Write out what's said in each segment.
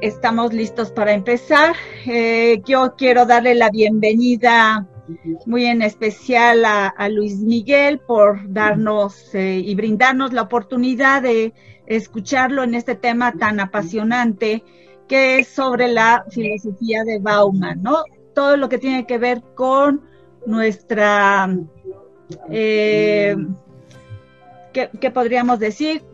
estamos listos para empezar. Eh, yo quiero darle la bienvenida muy en especial a, Luis Miguel por darnos eh, y brindarnos la oportunidad de escucharlo en este tema tan apasionante que es sobre la filosofía de Bauman, ¿no? Todo lo que tiene que ver con nuestra, eh, ¿qué, podríamos decir?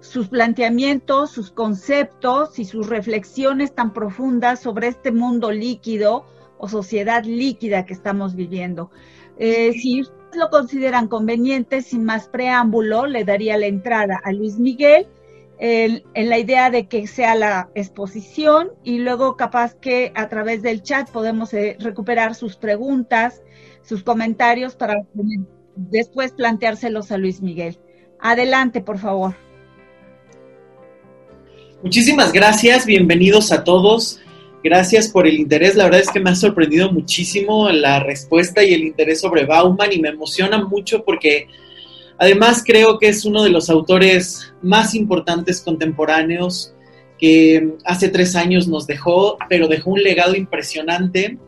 Sus planteamientos, sus conceptos y sus reflexiones tan profundas sobre este mundo líquido o sociedad líquida que estamos viviendo. Eh, si lo consideran conveniente, sin más preámbulo, le daría la entrada a Luis Miguel en, la idea de que sea la exposición y luego capaz que a través del chat podemos eh, recuperar sus preguntas, sus comentarios para después planteárselos a Luis Miguel. Adelante, por favor. Muchísimas gracias, bienvenidos a todos. Gracias por el interés. La verdad es que me ha sorprendido muchísimo la respuesta y el interés sobre Bauman y me emociona mucho porque además creo que es uno de los autores más importantes contemporáneos que hace tres años nos dejó, pero dejó un legado impresionante,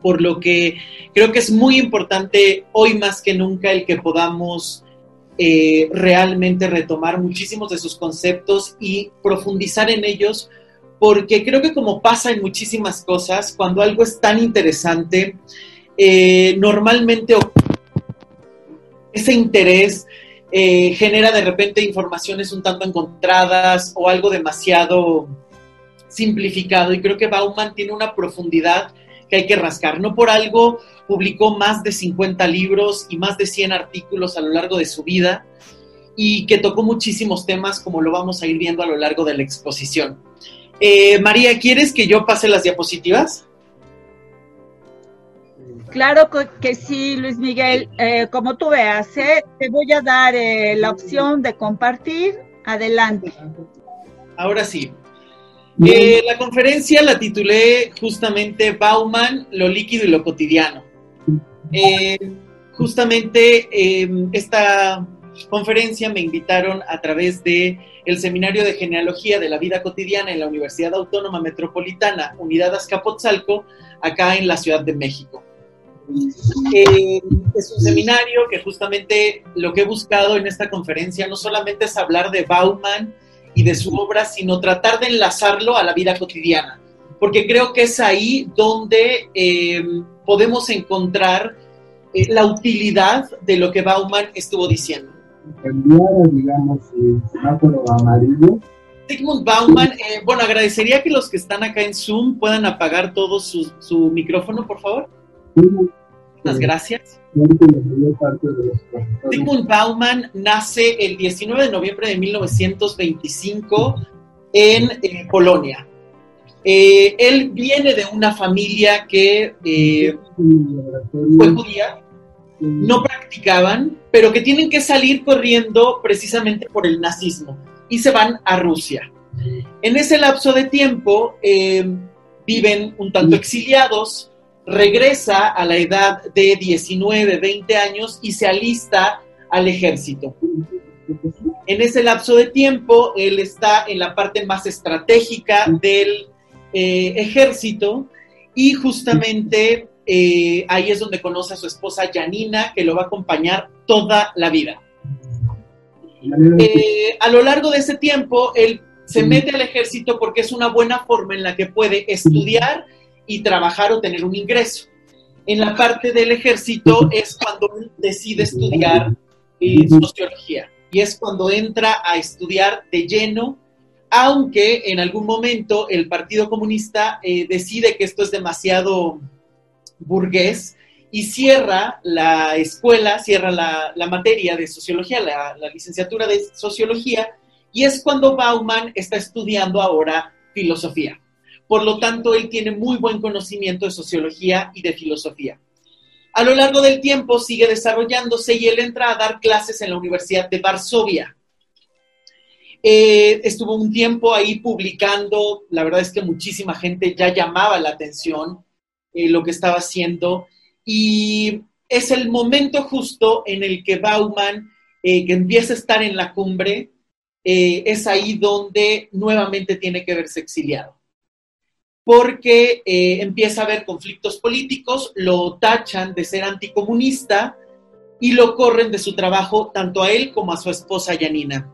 por lo que creo que es muy importante hoy más que nunca el que podamos eh, realmente retomar muchísimos de sus conceptos y profundizar en ellos, porque creo que como pasa en muchísimas cosas, cuando algo es tan interesante, eh, normalmente ese interés eh, genera de repente informaciones un tanto encontradas o algo demasiado simplificado y creo que Bauman tiene una profundidad que hay que rascar. No por algo publicó más de 50 libros y más de 100 artículos a lo largo de su vida y que tocó muchísimos temas como lo vamos a ir viendo a lo largo de la exposición. Eh, María, ¿quieres que yo pase las diapositivas? Claro que sí, Luis Miguel. Eh, como tú veas, ¿eh? te voy a dar la opción de compartir. Adelante. Ahora sí. La conferencia la titulé justamente Bauman, lo líquido y lo cotidiano. Eh, justamente em, esta conferencia me invitaron a través de el Seminario de Genealogía de la Vida Cotidiana en la Universidad Autónoma Metropolitana, Unidad Azcapotzalco, acá en la Ciudad de México. Eh, es un seminario que justamente lo que he buscado en esta conferencia no solamente es hablar de Bauman y de su obra, sino tratar de enlazarlo a la vida cotidiana, porque creo que es ahí donde em, podemos encontrar eh, la utilidad de lo que Bauman estuvo diciendo. digamos, amarillo. Sigmund Bauman, eh, bueno, agradecería que los que están acá en Zoom puedan apagar todo su, su micrófono, por favor. Muchas gracias. Sigmund Bauman nace el 19 de noviembre de 1925 en eh, Polonia. Eh, él viene de una familia que eh, fue judía, no practicaban, pero que tienen que salir corriendo precisamente por el nazismo y se van a Rusia. En ese lapso de tiempo eh, viven un tanto exiliados, regresa a la edad de 19, 20 años y se alista al ejército. En ese lapso de tiempo, él está en la parte más estratégica del eh, ejército y justamente eh, ahí es donde conoce a su esposa Janina, que lo va a acompañar toda la vida. Eh, a lo largo de ese tiempo, él se mete al ejército porque es una buena forma en la que puede estudiar y trabajar o tener un ingreso. En la parte del ejército es cuando decide estudiar sociología y es cuando entra a estudiar de lleno aunque en algún momento el Partido Comunista eh, decide que esto es demasiado burgués y cierra la escuela, cierra la, materia de sociología, la, la, licenciatura de sociología, y es cuando Bauman está estudiando ahora filosofía. Por lo tanto, él tiene muy buen conocimiento de sociología y de filosofía. A lo largo del tiempo sigue desarrollándose y él entra a dar clases en la Universidad de Varsovia. Eh, estuvo un tiempo ahí publicando, la verdad es que muchísima gente ya llamaba la atención eh, lo que estaba haciendo y es el momento justo en el que Bauman, eh, que empieza a estar en la cumbre, es ahí donde nuevamente tiene que verse exiliado. Porque eh, empieza a haber conflictos políticos, lo tachan de ser anticomunista y lo corren de su trabajo tanto a él como a su esposa Yanina.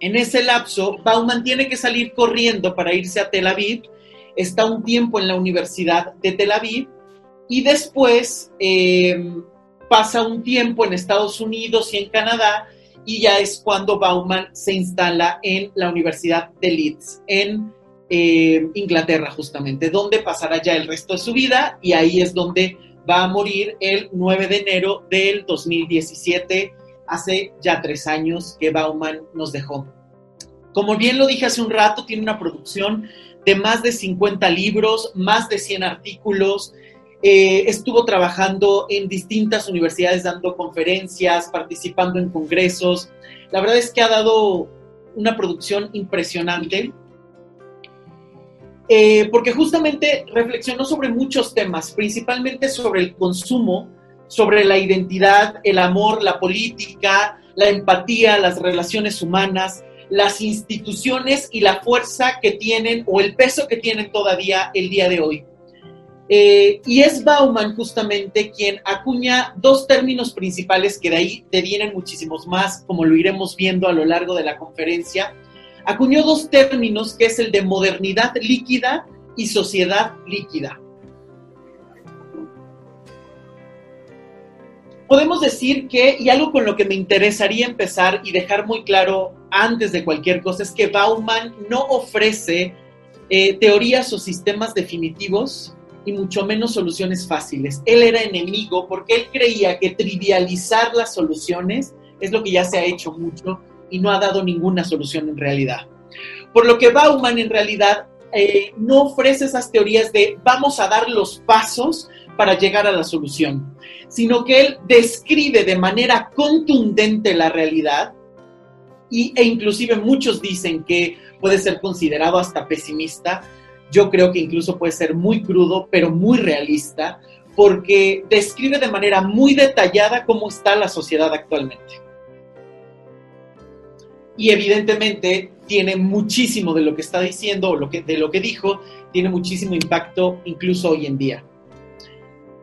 En ese lapso, Bauman tiene que salir corriendo para irse a Tel Aviv, está un tiempo en la Universidad de Tel Aviv y después eh, pasa un tiempo en Estados Unidos y en Canadá y ya es cuando Bauman se instala en la Universidad de Leeds, en eh, Inglaterra justamente, donde pasará ya el resto de su vida y ahí es donde va a morir el 9 de enero del 2017, hace ya tres años que Bauman nos dejó. Como bien lo dije hace un rato, tiene una producción de más de 50 libros, más de 100 artículos, eh, estuvo trabajando en distintas universidades dando conferencias, participando en congresos. La verdad es que ha dado una producción impresionante. Eh, porque justamente reflexionó sobre muchos temas, principalmente sobre el consumo, sobre la identidad, el amor, la política, la empatía, las relaciones humanas, las instituciones y la fuerza que tienen o el peso que tienen todavía el día de hoy. Eh, y es Bauman justamente quien acuña dos términos principales que de ahí devienen muchísimos más, como lo iremos viendo a lo largo de la conferencia. Acuñó dos términos que es el de modernidad líquida y sociedad líquida. Podemos decir que, y algo con lo que me interesaría empezar y dejar muy claro antes de cualquier cosa, es que Bauman no ofrece eh, teorías o sistemas definitivos y mucho menos soluciones fáciles. Él era enemigo porque él creía que trivializar las soluciones es lo que ya se ha hecho mucho y no ha dado ninguna solución en realidad. Por lo que Bauman en realidad eh, no ofrece esas teorías de vamos a dar los pasos para llegar a la solución, sino que él describe de manera contundente la realidad y, e inclusive muchos dicen que puede ser considerado hasta pesimista, yo creo que incluso puede ser muy crudo, pero muy realista, porque describe de manera muy detallada cómo está la sociedad actualmente. Y evidentemente tiene muchísimo de lo que está diciendo o lo que, de lo que dijo, tiene muchísimo impacto incluso hoy en día.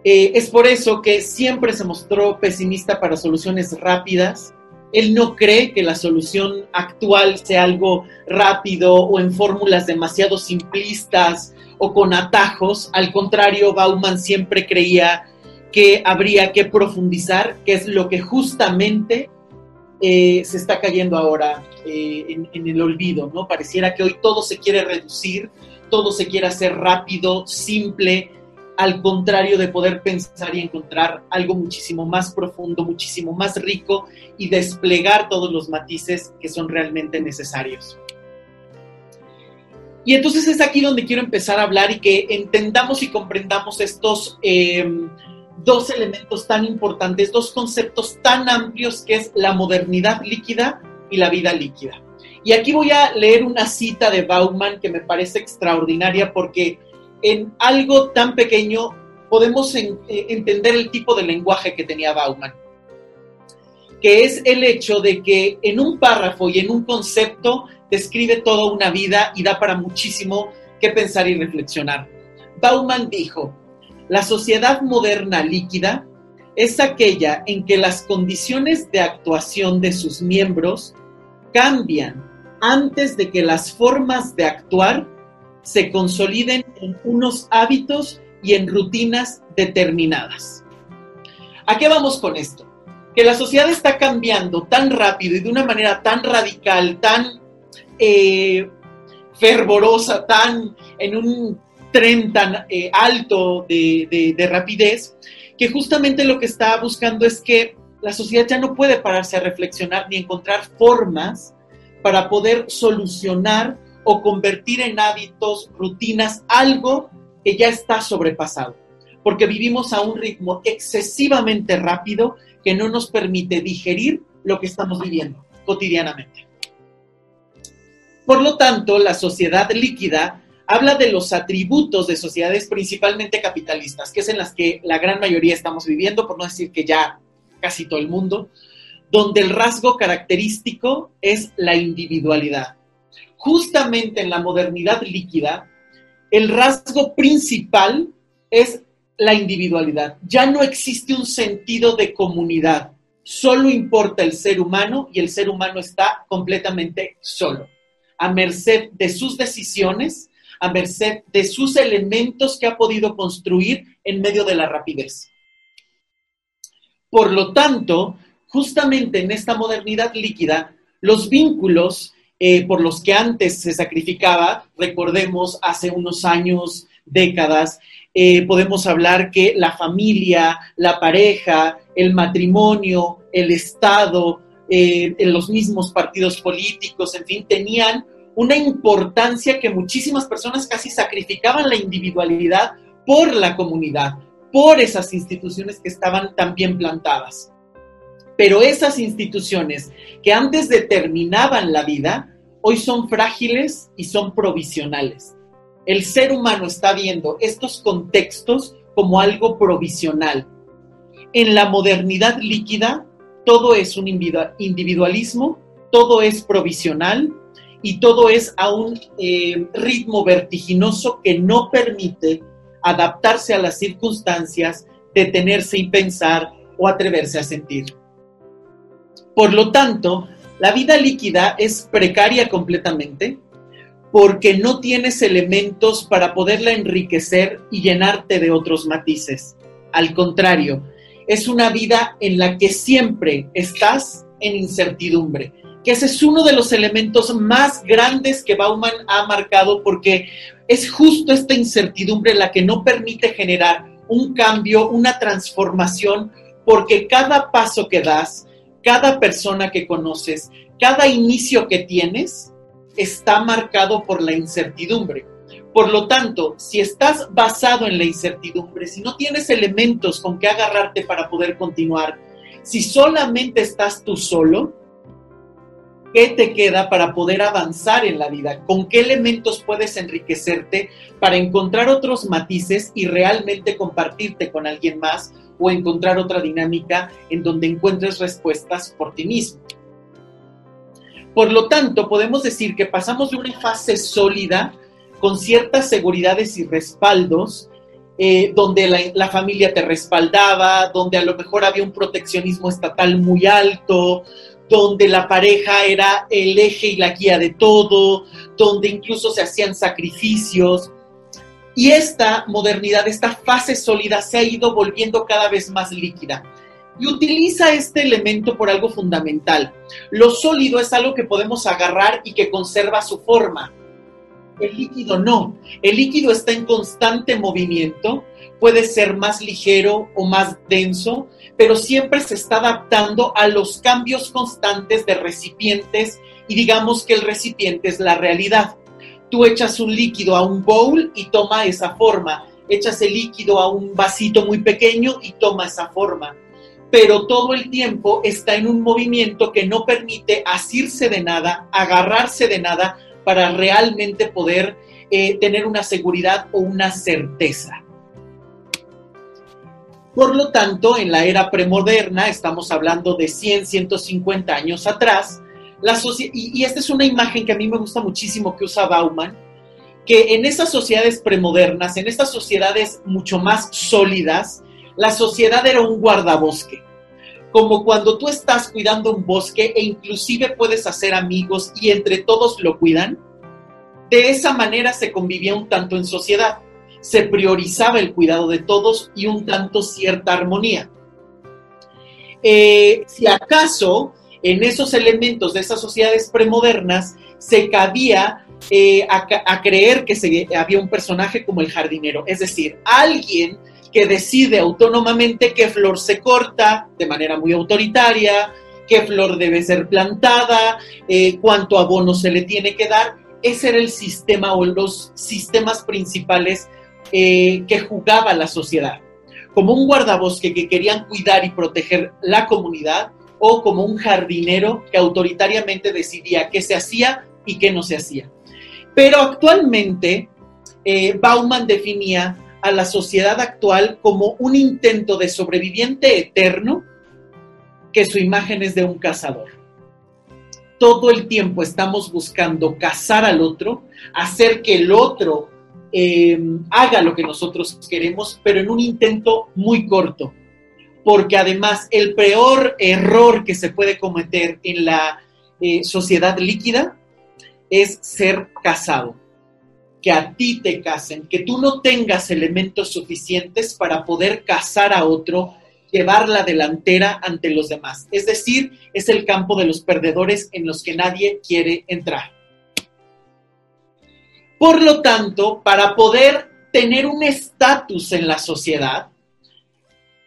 Eh, es por eso que siempre se mostró pesimista para soluciones rápidas, él no cree que la solución actual sea algo rápido o en fórmulas demasiado simplistas o con atajos. Al contrario, Bauman siempre creía que habría que profundizar, que es lo que justamente eh, se está cayendo ahora eh, en, el olvido, ¿no? Pareciera que hoy todo se quiere reducir, todo se quiere hacer rápido, simple, al contrario de poder pensar y encontrar algo muchísimo más profundo, muchísimo más rico y desplegar todos los matices que son realmente necesarios. Y entonces es aquí donde quiero empezar a hablar y que entendamos y comprendamos estos em, dos elementos tan importantes, dos conceptos tan amplios que es la modernidad líquida y la vida líquida. Y aquí voy a leer una cita de Bauman que me parece extraordinaria porque en algo tan pequeño podemos eh, entender el tipo de lenguaje que tenía Bauman, que es el hecho de que en un párrafo y en un concepto describe toda una vida y da para muchísimo que pensar y reflexionar. Bauman dijo, la sociedad moderna líquida es aquella en que las condiciones de actuación de sus miembros cambian antes de que las formas de actuar se consoliden en unos hábitos y en rutinas determinadas. ¿A qué vamos con esto? Que la sociedad está cambiando tan rápido y de una manera tan radical, tan eh, fervorosa, tan en un tren tan eh, alto de, de rapidez, que justamente lo que está buscando es que la sociedad ya no puede pararse a reflexionar ni encontrar formas para poder solucionar o convertir en hábitos, rutinas, algo que ya está sobrepasado. Porque vivimos a un ritmo excesivamente rápido que no nos permite digerir lo que estamos viviendo cotidianamente. Por lo tanto, la sociedad líquida habla de los atributos de sociedades principalmente capitalistas, que es en las que la gran mayoría estamos viviendo, por no decir que ya casi todo el mundo, donde el rasgo característico es la individualidad. Justamente en la modernidad líquida, el rasgo principal es la individualidad. Ya no existe un sentido de comunidad. Solo importa el ser humano y el ser humano está completamente solo, a merced de sus decisiones, a merced de sus elementos que ha podido construir en medio de la rapidez. Por lo tanto, justamente en esta modernidad líquida, los vínculos eh, por los que antes se sacrificaba, recordemos hace unos años, décadas, eh, podemos hablar que la familia, la pareja, el matrimonio, el Estado, eh, los mismos partidos políticos, en fin, tenían una importancia que muchísimas personas casi sacrificaban la individualidad por la comunidad, por esas instituciones que estaban tan bien plantadas. Pero esas instituciones que antes determinaban la vida, hoy son frágiles y son provisionales. El ser humano está viendo estos contextos como algo provisional. En la modernidad líquida, todo es un individualismo, todo es provisional y todo es a un eh, ritmo vertiginoso que no permite adaptarse a las circunstancias, detenerse y pensar o atreverse a sentir. Por lo tanto, la vida líquida es precaria completamente porque no tienes elementos para poderla enriquecer y llenarte de otros matices. Al contrario, es una vida en la que siempre estás en incertidumbre, que ese es uno de los elementos más grandes que Bauman ha marcado porque es justo esta incertidumbre la que no permite generar un cambio, una transformación, porque cada paso que das, cada persona que conoces, cada inicio que tienes está marcado por la incertidumbre. Por lo tanto, si estás basado en la incertidumbre, si no tienes elementos con que agarrarte para poder continuar, si solamente estás tú solo, ¿qué te queda para poder avanzar en la vida? ¿Con qué elementos puedes enriquecerte para encontrar otros matices y realmente compartirte con alguien más o encontrar otra dinámica en donde encuentres respuestas por ti mismo. Por lo tanto, podemos decir que pasamos de una fase sólida con ciertas seguridades y respaldos, eh, donde la, la, familia te respaldaba, donde a lo mejor había un proteccionismo estatal muy alto, donde la pareja era el eje y la guía de todo, donde incluso se hacían sacrificios, y esta modernidad, esta fase sólida se ha ido volviendo cada vez más líquida. Y utiliza este elemento por algo fundamental. Lo sólido es algo que podemos agarrar y que conserva su forma. El líquido no. El líquido está en constante movimiento, puede ser más ligero o más denso, pero siempre se está adaptando a los cambios constantes de recipientes y digamos que el recipiente es la realidad. Tú echas un líquido a un bowl y toma esa forma. Echas el líquido a un vasito muy pequeño y toma esa forma. Pero todo el tiempo está en un movimiento que no permite asirse de nada, agarrarse de nada para realmente poder eh, tener una seguridad o una certeza. Por lo tanto, en la era premoderna, estamos hablando de 100, 150 años atrás, y, esta es una imagen que a mí me gusta muchísimo que usa Bauman, que en esas sociedades premodernas, en estas sociedades mucho más sólidas, la sociedad era un guardabosque. Como cuando tú estás cuidando un bosque e inclusive puedes hacer amigos y entre todos lo cuidan, de esa manera se convivía un tanto en sociedad. Se priorizaba el cuidado de todos y un tanto cierta armonía. Eh, si acaso en esos elementos de esas sociedades premodernas se cabía eh, a, creer que se, había un personaje como el jardinero, es decir, alguien que decide autónomamente qué flor se corta de manera muy autoritaria, qué flor debe ser plantada, eh, cuánto abono se le tiene que dar. Ese era el sistema o los sistemas principales eh, que jugaba la sociedad. Como un guardabosque que querían cuidar y proteger la comunidad, o como un jardinero que autoritariamente decidía qué se hacía y qué no se hacía. Pero actualmente, eh, Bauman definía a la sociedad actual como un intento de sobreviviente eterno que su imagen es de un cazador. Todo el tiempo estamos buscando cazar al otro, hacer que el otro eh, haga lo que nosotros queremos, pero en un intento muy corto. Porque además el peor error que se puede cometer en la eh, sociedad líquida es ser casado. Que a ti te casen, que tú no tengas elementos suficientes para poder casar a otro, llevar la delantera ante los demás. Es decir, es el campo de los perdedores en los que nadie quiere entrar. Por lo tanto, para poder tener un estatus en la sociedad,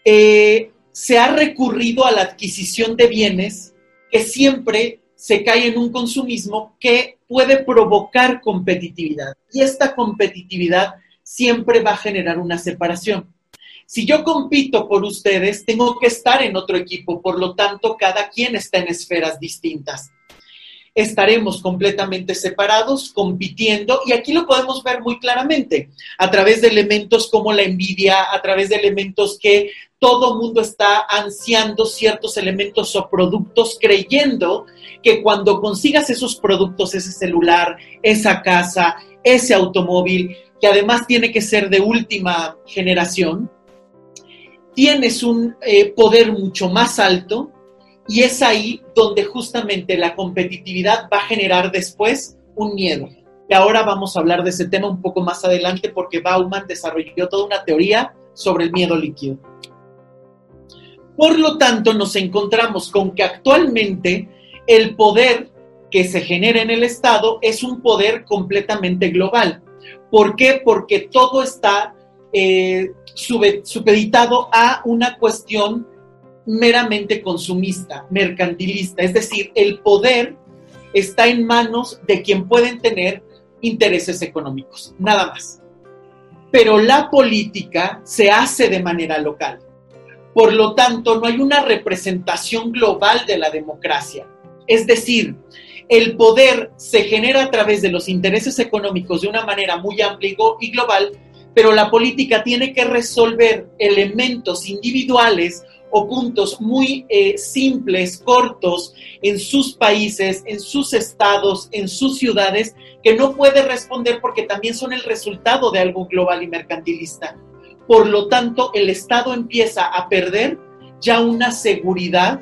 eh, se ha recurrido a la adquisición de bienes que siempre se cae en un consumismo que puede provocar competitividad. Y esta competitividad siempre va a generar una separación. Si yo compito por ustedes, tengo que estar en otro equipo, por lo tanto, cada quien está en esferas distintas. Estaremos completamente separados, compitiendo, y aquí lo podemos ver muy claramente, a través de elementos como la envidia, a través de elementos que todo mundo está ansiando ciertos elementos o productos, creyendo que cuando consigas esos productos, ese celular, esa casa, ese automóvil, que además tiene que ser de última generación, tienes un eh, poder mucho más alto y es ahí donde justamente la competitividad va a generar después un miedo. Y ahora vamos a hablar de ese tema un poco más adelante porque Bauman desarrolló toda una teoría sobre el miedo líquido. Por lo tanto, nos encontramos con que actualmente el poder que se genera en el Estado es un poder completamente global. ¿Por qué? Porque todo está eh, supeditado a una cuestión meramente consumista, mercantilista, es decir, el poder está en manos de quien pueden tener intereses económicos, nada más. Pero la política se hace de manera local. Por lo tanto, no hay una representación global de la democracia. Es decir, el poder se genera a través de los intereses económicos de una manera muy amplia y global, pero la política tiene que resolver elementos individuales o puntos muy eh, simples, cortos, en sus países, en sus estados, en sus ciudades, que no puede responder porque también son el resultado de algo global y mercantilista. Por lo tanto, el Estado empieza a perder ya una seguridad,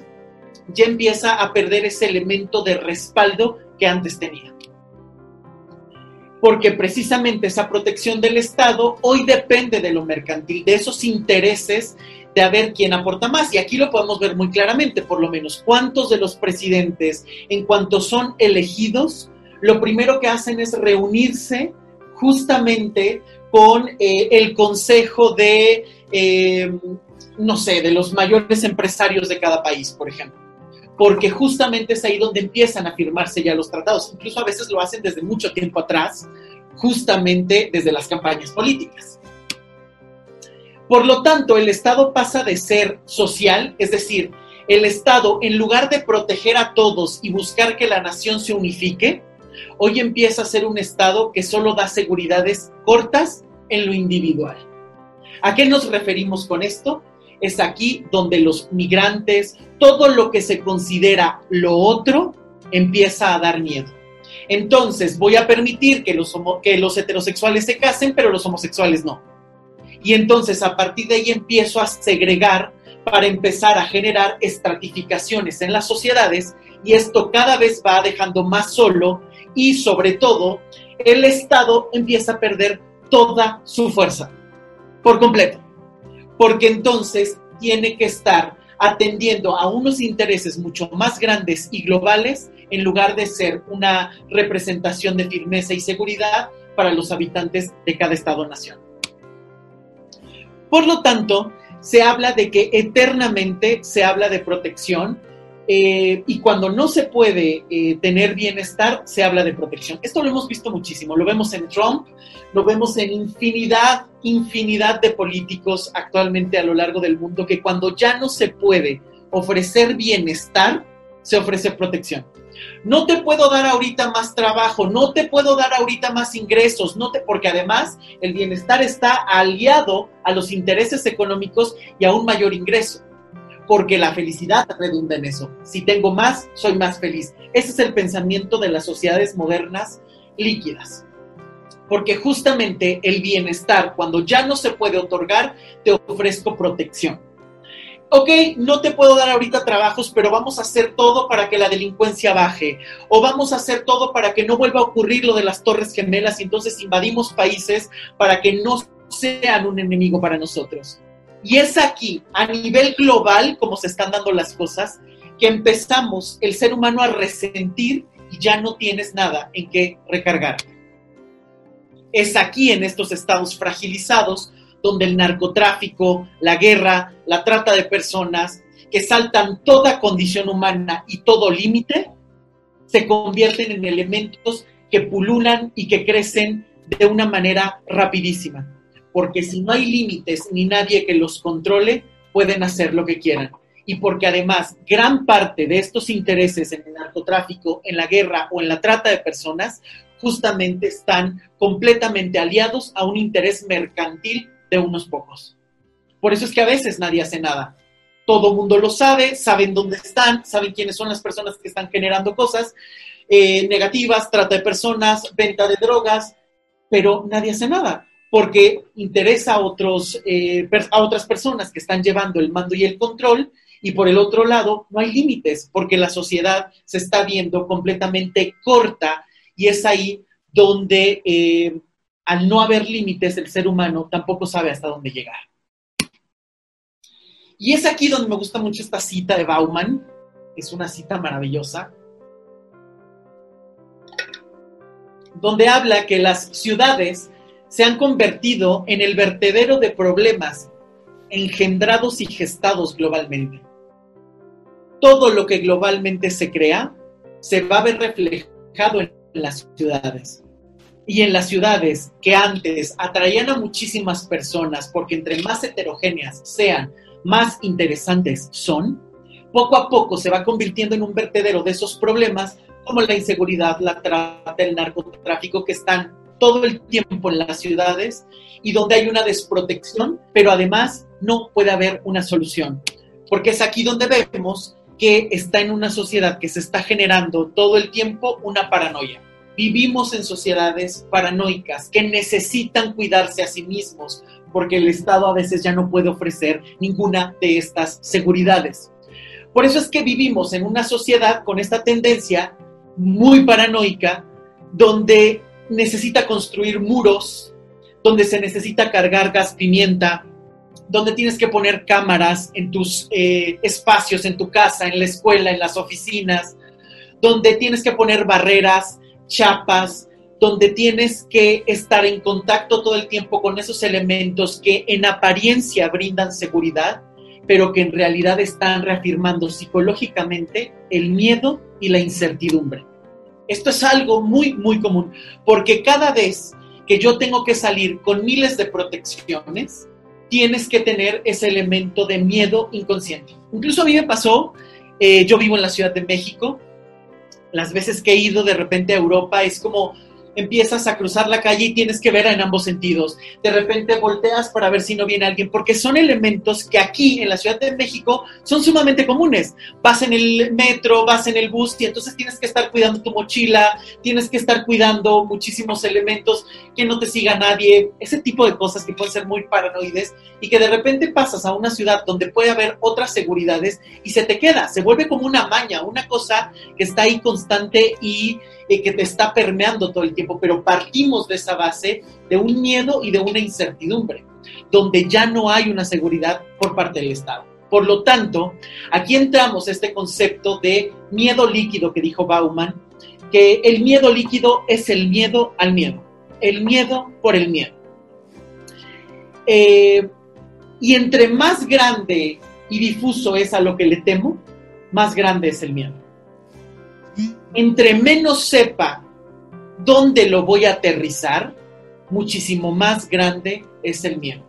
ya empieza a perder ese elemento de respaldo que antes tenía porque precisamente esa protección del Estado hoy depende de lo mercantil, de esos intereses de a ver quién aporta más. Y aquí lo podemos ver muy claramente, por lo menos, cuántos de los presidentes, en cuanto son elegidos, lo primero que hacen es reunirse justamente con eh, el consejo de, eh, no sé, de los mayores empresarios de cada país, por ejemplo porque justamente es ahí donde empiezan a firmarse ya los tratados. Incluso a veces lo hacen desde mucho tiempo atrás, justamente desde las campañas políticas. Por lo tanto, el Estado pasa de ser social, es decir, el Estado, en lugar de proteger a todos y buscar que la nación se unifique, hoy empieza a ser un Estado que solo da seguridades cortas en lo individual. ¿A qué nos referimos con esto? es aquí donde los migrantes, todo lo que se considera lo otro, empieza a dar miedo. Entonces, voy a permitir que los, que los heterosexuales se casen, pero los homosexuales no. Y entonces, a partir de ahí empiezo a segregar para empezar a generar estratificaciones en las sociedades y esto cada vez va dejando más solo y sobre todo el Estado empieza a perder toda su fuerza por completo porque entonces tiene que estar atendiendo a unos intereses mucho más grandes y globales en lugar de ser una representación de firmeza y seguridad para los habitantes de cada Estado-nación. Por lo tanto, se habla de que eternamente se habla de protección eh, y cuando no se puede eh, tener bienestar, se habla de protección. Esto lo hemos visto muchísimo, lo vemos en Trump, lo vemos en infinidad, infinidad de políticos actualmente a lo largo del mundo, que cuando ya no se puede ofrecer bienestar, se ofrece protección. No te puedo dar ahorita más trabajo, no te puedo dar ahorita más ingresos, no te, porque además el bienestar está aliado a los intereses económicos y a un mayor ingreso. porque la felicidad redunda en eso. Si tengo más, soy más feliz. Ese es el pensamiento de las sociedades modernas líquidas. Porque justamente el bienestar, cuando ya no se puede otorgar, te ofrezco protección. Ok, no te puedo dar ahorita trabajos, pero vamos a hacer todo para que la delincuencia baje. O vamos a hacer todo para que no vuelva a ocurrir lo de las Torres Gemelas y entonces invadimos países para que no sean un enemigo para nosotros. Y es aquí, a nivel global, como se están dando las cosas, que empezamos el ser humano a resentir y ya no tienes nada en qué recargar. Es aquí, en estos estados fragilizados, donde el narcotráfico, la guerra, la trata de personas, que saltan toda condición humana y todo límite, se convierten en elementos que pululan y que crecen de una manera rapidísima. Porque si no hay límites ni nadie que los controle, pueden hacer lo que quieran. Y porque además gran parte de estos intereses en el narcotráfico, en la guerra o en la trata de personas, justamente están completamente aliados a un interés mercantil de unos pocos. Por eso es que a veces nadie hace nada. Todo mundo lo sabe, saben dónde están, saben quiénes son las personas que están generando cosas eh, negativas, trata de personas, venta de drogas, pero nadie hace nada porque interesa a, otros, eh, a otras personas que están llevando el mando y el control y por el otro lado no hay límites porque la sociedad se está viendo completamente corta y es ahí donde eh, al no haber límites, el ser humano tampoco sabe hasta dónde llegar. Y es aquí donde me gusta mucho esta cita de Bauman, es una cita maravillosa, donde habla que las ciudades se han convertido en el vertedero de problemas engendrados y gestados globalmente. Todo lo que globalmente se crea se va a ver reflejado en las ciudades y en las ciudades que antes atraían a muchísimas personas porque entre más heterogéneas sean, más interesantes son, poco a poco se va convirtiendo en un vertedero de esos problemas como la inseguridad, la trata, el narcotráfico que están todo el tiempo en las ciudades y donde hay una desprotección, pero además no puede haber una solución. Porque es aquí donde vemos que está en una sociedad que se está generando todo el tiempo una paranoia Vivimos en sociedades paranoicas que necesitan cuidarse a sí mismos porque el Estado a veces ya no puede ofrecer ninguna de estas seguridades. Por eso es que vivimos en una sociedad con esta tendencia muy paranoica donde necesita construir muros, donde se necesita cargar gas pimienta, donde tienes que poner cámaras en tus eh, espacios, en tu casa, en la escuela, en las oficinas, donde tienes que poner barreras, chapas, donde tienes que estar en contacto todo el tiempo con esos elementos que en apariencia brindan seguridad, pero que en realidad están reafirmando psicológicamente el miedo y la incertidumbre. Esto es algo muy, muy común, porque cada vez que yo tengo que salir con miles de protecciones, tienes que tener ese elemento de miedo inconsciente. Incluso a mí me pasó, eh, yo vivo en la Ciudad de México, las veces que he ido de repente a Europa es como empiezas a cruzar la calle y tienes que ver en ambos sentidos. De repente volteas para ver si no viene alguien, porque son elementos que aquí en la Ciudad de México son sumamente comunes. Vas en el metro, vas en el bus y entonces tienes que estar cuidando tu mochila, tienes que estar cuidando muchísimos elementos, que no te siga nadie, ese tipo de cosas que pueden ser muy paranoides y que de repente pasas a una ciudad donde puede haber otras seguridades y se te queda, se vuelve como una maña, una cosa que está ahí constante y que te está permeando todo el tiempo, pero partimos de esa base de un miedo y de una incertidumbre, donde ya no hay una seguridad por parte del Estado. Por lo tanto, aquí entramos a este concepto de miedo líquido que dijo Bauman, que el miedo líquido es el miedo al miedo, el miedo por el miedo. Eh, y entre más grande y difuso es a lo que le temo, más grande es el miedo entre menos sepa dónde lo voy a aterrizar, muchísimo más grande es el miedo.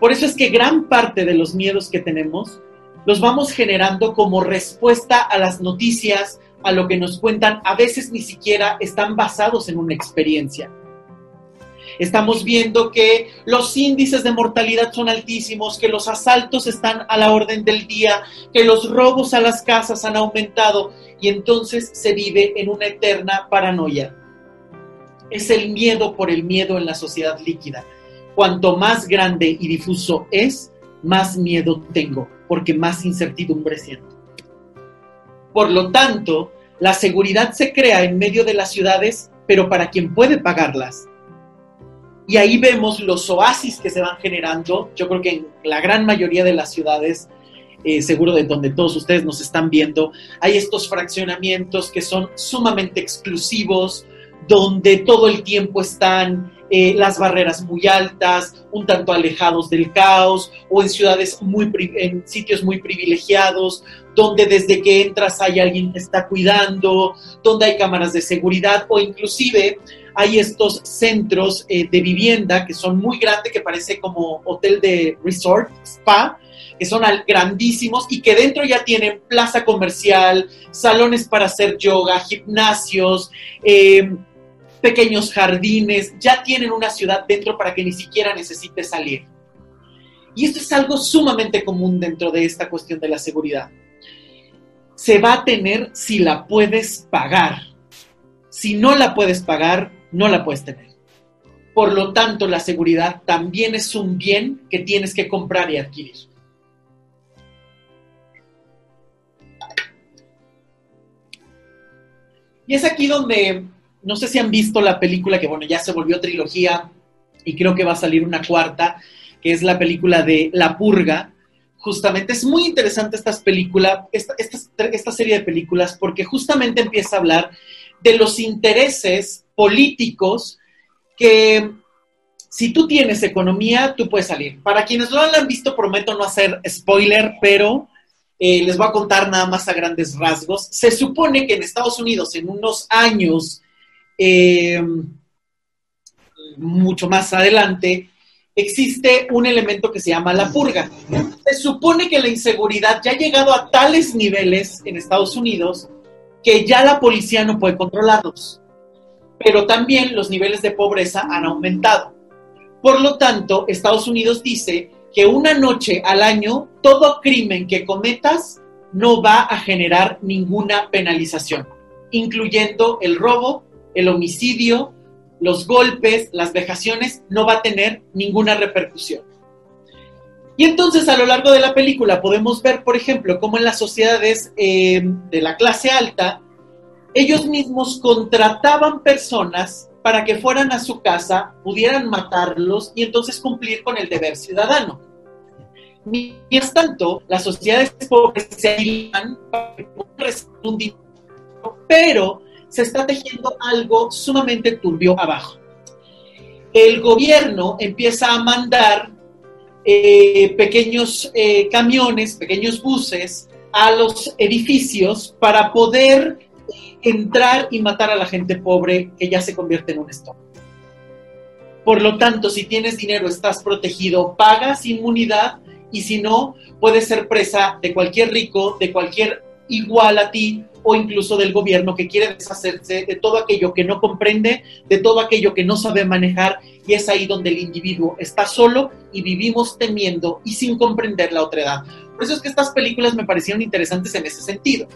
Por eso es que gran parte de los miedos que tenemos los vamos generando como respuesta a las noticias, a lo que nos cuentan, a veces ni siquiera están basados en una experiencia. Estamos viendo que los índices de mortalidad son altísimos, que los asaltos están a la orden del día, que los robos a las casas han aumentado y entonces se vive en una eterna paranoia. Es el miedo por el miedo en la sociedad líquida. Cuanto más grande y difuso es, más miedo tengo, porque más incertidumbre siento. Por lo tanto, la seguridad se crea en medio de las ciudades, pero para quien puede pagarlas. Y ahí vemos los oasis que se van generando. Yo creo que en la gran mayoría de las ciudades, eh, seguro de donde todos ustedes nos están viendo, hay estos fraccionamientos que son sumamente exclusivos, donde todo el tiempo están eh, las barreras muy altas, un tanto alejados del caos, o en ciudades muy, en sitios muy privilegiados, donde desde que entras hay alguien que está cuidando, donde hay cámaras de seguridad, o inclusive hay estos centros eh, de vivienda que son muy grandes, que parece como hotel de resort, spa, que son grandísimos y que dentro ya tienen plaza comercial, salones para hacer yoga, gimnasios, eh, pequeños jardines, ya tienen una ciudad dentro para que ni siquiera necesite salir. Y esto es algo sumamente común dentro de esta cuestión de la seguridad. Se va a tener si la puedes pagar. Si no la puedes pagar, no la puedes tener. Por lo tanto, la seguridad también es un bien que tienes que comprar y adquirir. Y es aquí donde no sé si han visto la película que, bueno, ya se volvió trilogía y creo que va a salir una cuarta, que es la película de La Purga. Justamente es muy interesante esta película, esta, esta serie de películas, porque justamente empieza a hablar de los intereses políticos que si tú tienes economía, tú puedes salir. Para quienes no la han visto, prometo no hacer spoiler, pero eh, les voy a contar nada más a grandes rasgos. Se supone que en Estados Unidos, en unos años eh, mucho más adelante, existe un elemento que se llama la purga. Se supone que la inseguridad ya ha llegado a tales niveles en Estados Unidos que ya la policía no puede controlarlos. Pero también los niveles de pobreza han aumentado. Por lo tanto, Estados Unidos dice que una noche al año, todo crimen que cometas no va a generar ninguna penalización, incluyendo el robo, el homicidio, los golpes, las vejaciones, no va a tener ninguna repercusión. Y entonces a lo largo de la película podemos ver, por ejemplo, cómo en las sociedades eh, de la clase alta, ellos mismos contrataban personas para que fueran a su casa, pudieran matarlos y entonces cumplir con el deber ciudadano. Mientras tanto, las sociedades pobres se aíslan para un dinero, pero se está tejiendo algo sumamente turbio abajo. El gobierno empieza a mandar eh, pequeños eh, camiones, pequeños buses a los edificios para poder entrar y matar a la gente pobre que ya se convierte en un stock. Por lo tanto, si tienes dinero, estás protegido, pagas inmunidad y si no, puedes ser presa de cualquier rico, de cualquier igual a ti o incluso del gobierno que quiere deshacerse de todo aquello que no comprende, de todo aquello que no sabe manejar y es ahí donde el individuo está solo y vivimos temiendo y sin comprender la otra edad. Por eso es que estas películas me parecieron interesantes en ese sentido,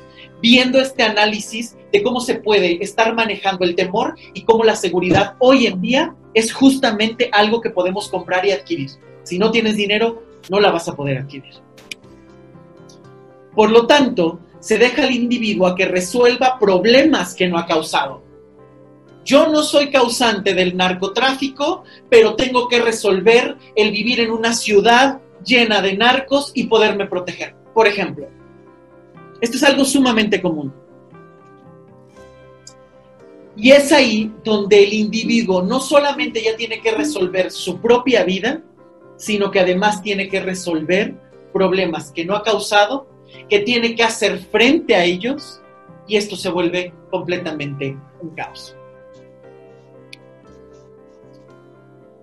viendo este análisis de cómo se puede estar manejando el temor y cómo la seguridad hoy en día es justamente algo que podemos comprar y adquirir. Si no tienes dinero, no la vas a poder adquirir. Por lo tanto, se deja al individuo a que resuelva problemas que no ha causado. Yo no soy causante del narcotráfico, pero tengo que resolver el vivir en una ciudad llena de narcos y poderme proteger. Por ejemplo, esto es algo sumamente común. Y es ahí donde el individuo no solamente ya tiene que resolver su propia vida, sino que además tiene que resolver problemas que no ha causado que tiene que hacer frente a ellos y esto se vuelve completamente un caos.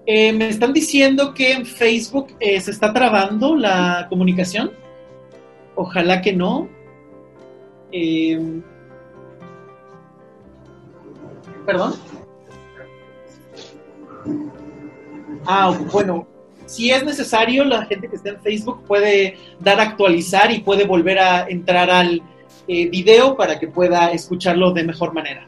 Eh, me están diciendo que en Facebook eh, se está trabando la comunicación. Ojalá que no. Eh, perdón. Ah, bueno, si es necesario, la gente que está en Facebook puede dar a actualizar y puede volver a entrar al video para que pueda escucharlo de mejor manera.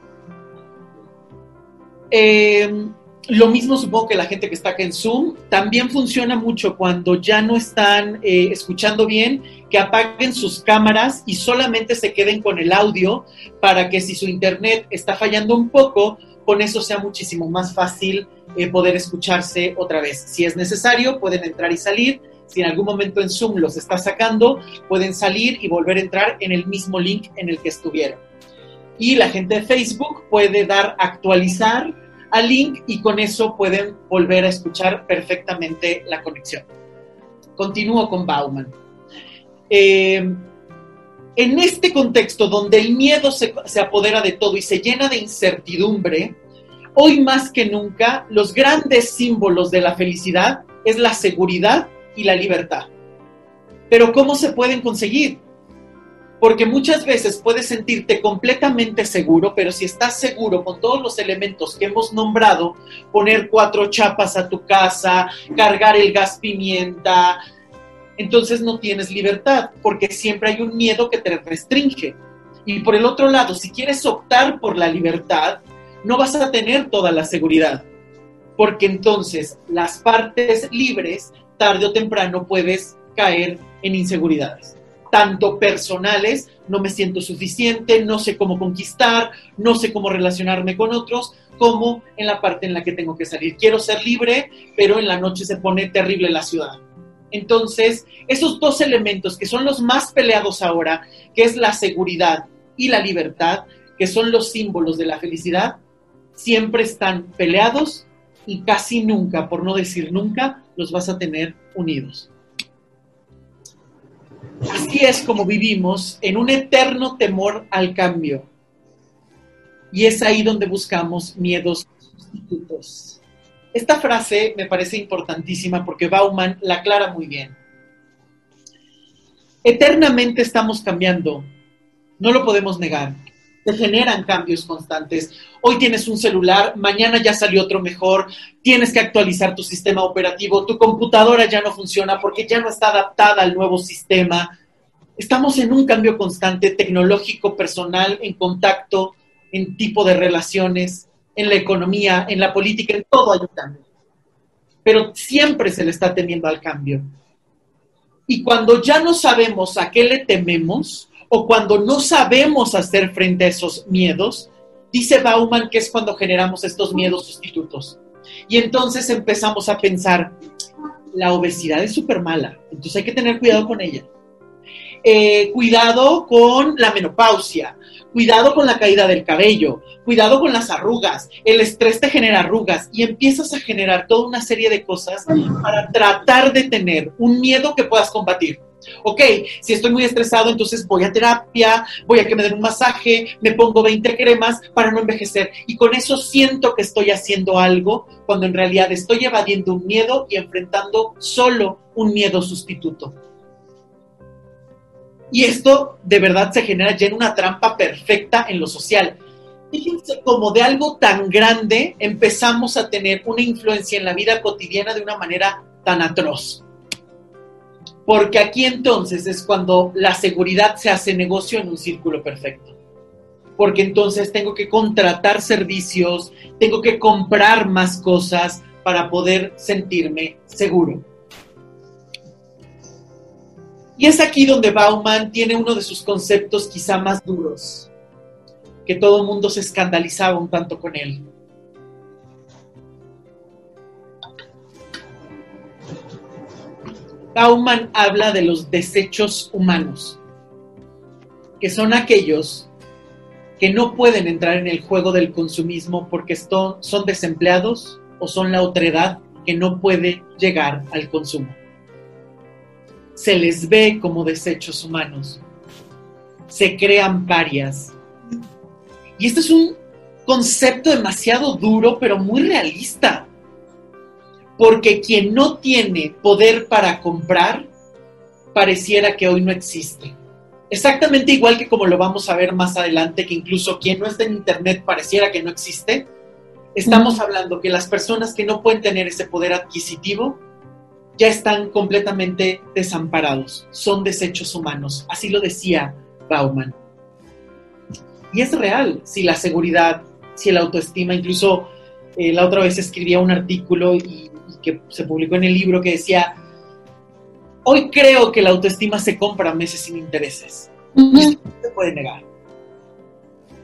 Eh, lo mismo supongo que la gente que está acá en Zoom. También funciona mucho cuando ya no están eh, escuchando bien, que apaguen sus cámaras y solamente se queden con el audio para que si su internet está fallando un poco, con eso sea muchísimo más fácil eh, poder escucharse otra vez. Si es necesario, pueden entrar y salir. Si en algún momento en Zoom los está sacando, pueden salir y volver a entrar en el mismo link en el que estuvieron. Y la gente de Facebook puede dar actualizar al link y con eso pueden volver a escuchar perfectamente la conexión. Continúo con Bauman. Eh, en este contexto donde el miedo se, se, apodera de todo y se llena de incertidumbre, hoy más que nunca los grandes símbolos de la felicidad es la seguridad y la libertad. Pero ¿cómo se pueden conseguir? Porque muchas veces puedes sentirte completamente seguro, pero si estás seguro con todos los elementos que hemos nombrado, poner cuatro chapas a tu casa, cargar el gas pimienta, entonces no tienes libertad, porque siempre hay un miedo que te restringe. Y por el otro lado, si quieres optar por la libertad, no vas a tener toda la seguridad, porque entonces las partes libres, tarde o temprano, puedes caer en inseguridades tanto personales, no me siento suficiente, no sé cómo conquistar, no sé cómo relacionarme con otros, como en la parte en la que tengo que salir. Quiero ser libre, pero en la noche se pone terrible la ciudad. Entonces, esos dos elementos que son los más peleados ahora, que es la seguridad y la libertad, que son los símbolos de la felicidad, siempre están peleados y casi nunca, por no decir nunca, los vas a tener unidos. Así es como vivimos en un eterno temor al cambio. Y es ahí donde buscamos miedos sustitutos. Esta frase me parece importantísima porque Bauman la aclara muy bien. Eternamente estamos cambiando, no lo podemos negar. Se generan cambios constantes. Hoy tienes un celular, mañana ya salió otro mejor, tienes que actualizar tu sistema operativo, tu computadora ya no funciona porque ya no está adaptada al nuevo sistema. Estamos en un cambio constante tecnológico, personal, en contacto, en tipo de relaciones, en la economía, en la política, en todo hay. Pero siempre se le está teniendo al cambio. Y cuando ya no sabemos a qué le tememos, o cuando no sabemos hacer frente a esos miedos, dice Bauman que es cuando generamos estos miedos sustitutos. Y entonces empezamos a pensar, la obesidad es súper mala, entonces hay que tener cuidado con ella. Eh, cuidado con la menopausia, cuidado con la caída del cabello, cuidado con las arrugas, el estrés te genera arrugas y empiezas a generar toda una serie de cosas para tratar de tener un miedo que puedas combatir. Ok, si estoy muy estresado, entonces voy a terapia, voy a que me den un masaje, me pongo 20 cremas para no envejecer. Y con eso siento que estoy haciendo algo cuando en realidad estoy evadiendo un miedo y enfrentando solo un miedo sustituto. Y esto de verdad se genera ya en una trampa perfecta en lo social. Fíjense cómo de algo tan grande empezamos a tener una influencia en la vida cotidiana de una manera tan atroz. Porque aquí entonces es cuando la seguridad se hace negocio en un círculo perfecto. Porque entonces tengo que contratar servicios, tengo que comprar más cosas para poder sentirme seguro. Y es aquí donde Bauman tiene uno de sus conceptos quizá más duros, que todo el mundo se escandalizaba un tanto con él. Bauman habla de los desechos humanos, que son aquellos que no pueden entrar en el juego del consumismo porque son desempleados o son la otredad que no puede llegar al consumo se les ve como desechos humanos. Se crean parias. Y este es un concepto demasiado duro, pero muy realista. Porque quien no tiene poder para comprar, pareciera que hoy no existe. Exactamente igual que como lo vamos a ver más adelante, que incluso quien no está en Internet pareciera que no existe. Estamos hablando que las personas que no pueden tener ese poder adquisitivo ya están completamente desamparados, son desechos humanos. Así lo decía Bauman. Y es real, si la seguridad, si la autoestima, incluso eh, la otra vez escribía un artículo y, que se publicó en el libro que decía, hoy creo que la autoestima se compra meses sin intereses. no se puede negar.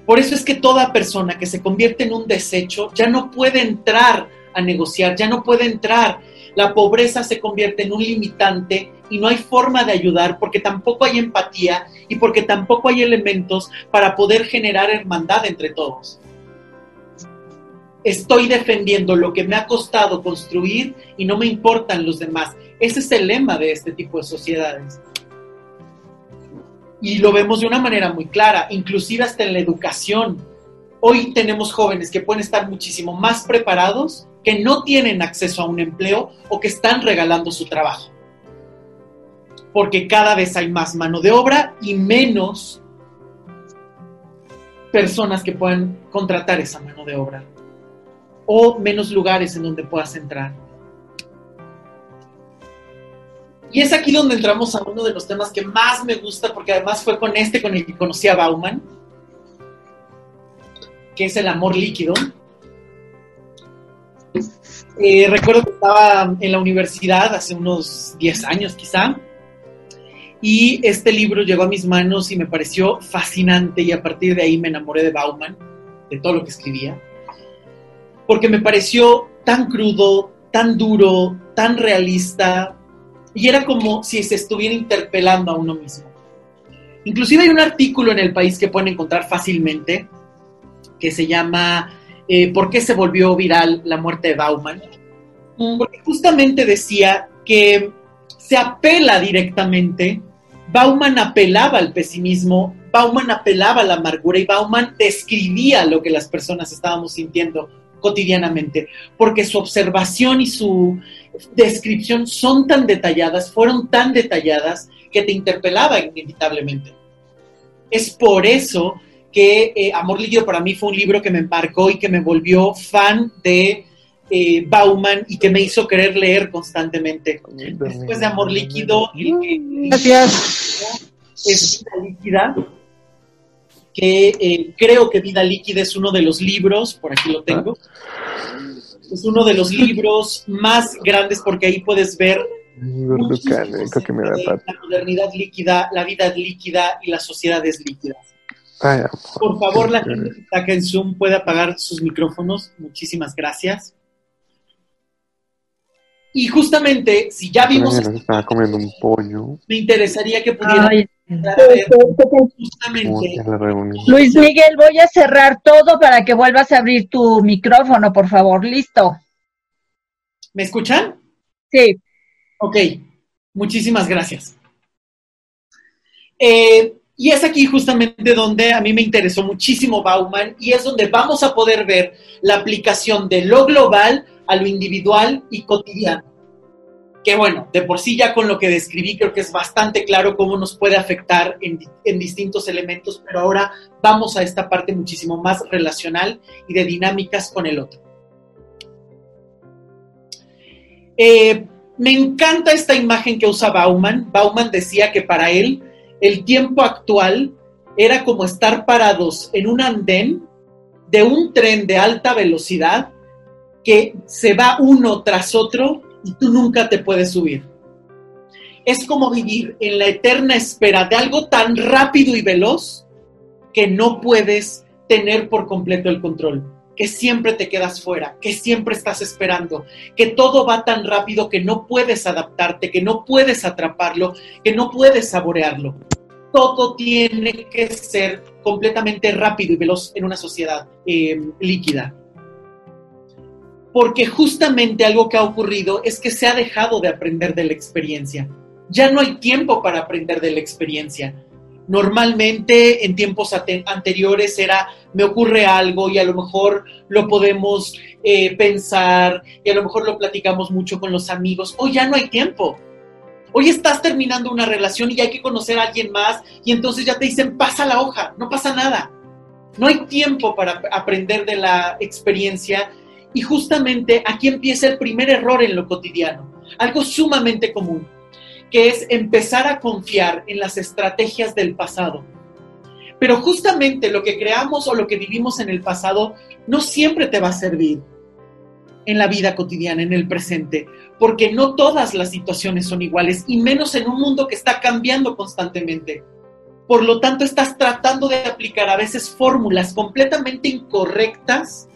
Por eso es que toda persona que se convierte en un desecho ya no puede entrar a negociar, ya no puede entrar la pobreza se convierte en un limitante y no hay forma de ayudar porque tampoco hay empatía y porque tampoco hay elementos para poder generar hermandad entre todos. Estoy defendiendo lo que me ha costado construir y no me importan los demás. Ese es el lema de este tipo de sociedades. Y lo vemos de una manera muy clara, inclusive hasta en la educación. Hoy tenemos jóvenes que pueden estar muchísimo más preparados que no tienen acceso a un empleo o que están regalando su trabajo. Porque cada vez hay más mano de obra y menos personas que puedan contratar esa mano de obra. O menos lugares en donde puedas entrar. Y es aquí donde entramos a uno de los temas que más me gusta, porque además fue con este con el que conocí a Bauman, que es el amor líquido. Eh, recuerdo que estaba en la universidad hace unos 10 años quizá, y este libro llegó a mis manos y me pareció fascinante y a partir de ahí me enamoré de Bauman, de todo lo que escribía, porque me pareció tan crudo, tan duro, tan realista, y era como si se estuviera interpelando a uno mismo. Inclusive hay un artículo en el país que pueden encontrar fácilmente, que se llama eh, por qué se volvió viral la muerte de Bauman. Mm. Porque justamente decía que se apela directamente, Bauman apelaba al pesimismo, Bauman apelaba a la amargura y Bauman describía lo que las personas estábamos sintiendo cotidianamente, porque su observación y su descripción son tan detalladas, fueron tan detalladas que te interpelaba inevitablemente. Es por eso que eh, Amor Líquido para mí fue un libro que me embarcó y que me volvió fan de eh, Bauman y que me hizo querer leer constantemente. Después de Amor Líquido, Gracias. es Vida Líquida, que eh, creo que Vida Líquida es uno de los libros, por aquí lo tengo, es uno de los libros más grandes porque ahí puedes ver la modernidad líquida, la vida líquida y las sociedades líquidas. Por favor, la gente que está en Zoom puede apagar sus micrófonos. Muchísimas gracias. Y justamente, si ya vimos. estaba comiendo un pollo. Me interesaría que pudiera. Luis Miguel, voy a cerrar todo para que vuelvas a abrir tu micrófono, por favor. Listo. ¿Me escuchan? Sí. Ok. Muchísimas gracias. Eh, y es aquí justamente donde a mí me interesó muchísimo Bauman y es donde vamos a poder ver la aplicación de lo global a lo individual y cotidiano. Que bueno, de por sí ya con lo que describí creo que es bastante claro cómo nos puede afectar en, distintos elementos, pero ahora vamos a esta parte muchísimo más relacional y de dinámicas con el otro. Eh, me encanta esta imagen que usa Bauman. Bauman decía que para él el tiempo actual era como estar parados en un andén de un tren de alta velocidad que se va uno tras otro y tú nunca te puedes subir. Es como vivir en la eterna espera de algo tan rápido y veloz que no puedes tener por completo el control, que siempre te quedas fuera, que siempre estás esperando, que todo va tan rápido que no puedes adaptarte, que no puedes atraparlo, que no puedes saborearlo todo tiene que ser completamente rápido y veloz en una sociedad eh, líquida. Porque justamente algo que ha ocurrido es que se ha dejado de aprender de la experiencia. Ya no hay tiempo para aprender de la experiencia. Normalmente en tiempos anteriores era, me ocurre algo y a lo mejor lo podemos eh, pensar y a lo mejor lo platicamos mucho con los amigos. Hoy ya no hay tiempo Hoy estás terminando una relación y hay que conocer a alguien más y entonces ya te dicen, pasa la hoja, no pasa nada. No hay tiempo para aprender de la experiencia Y justamente aquí empieza el primer error en lo cotidiano, algo sumamente común, que es empezar a confiar en las estrategias del pasado. Pero justamente lo que creamos o lo que vivimos en el pasado no siempre te va a servir en la vida cotidiana, en el presente, porque no todas las situaciones son iguales, y menos en un mundo que está cambiando constantemente. Por lo tanto, estás tratando de aplicar a veces fórmulas completamente incorrectas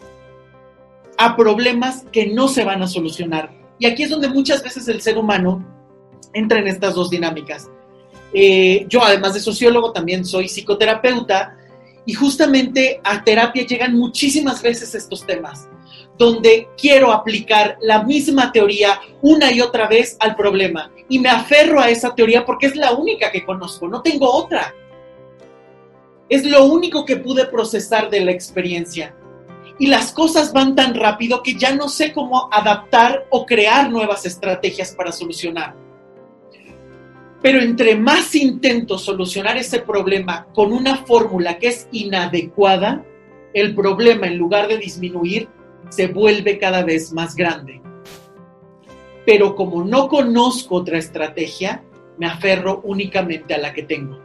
a problemas que no se van a solucionar. Y aquí es donde muchas veces el ser humano entra en estas dos dinámicas. Eh, yo, además de sociólogo, también soy psicoterapeuta y justamente a terapia llegan muchísimas veces estos temas, donde quiero aplicar la misma teoría una y otra vez al problema y me aferro a esa teoría porque es la única que conozco, no tengo otra. Es lo único que pude procesar de la experiencia y las cosas van tan rápido que ya no sé cómo adaptar o crear nuevas estrategias para solucionar. Pero entre más intento solucionar ese problema con una fórmula que es inadecuada, el problema en lugar de disminuir se vuelve cada vez más grande. Pero como no conozco otra estrategia, me aferro únicamente a la que tengo.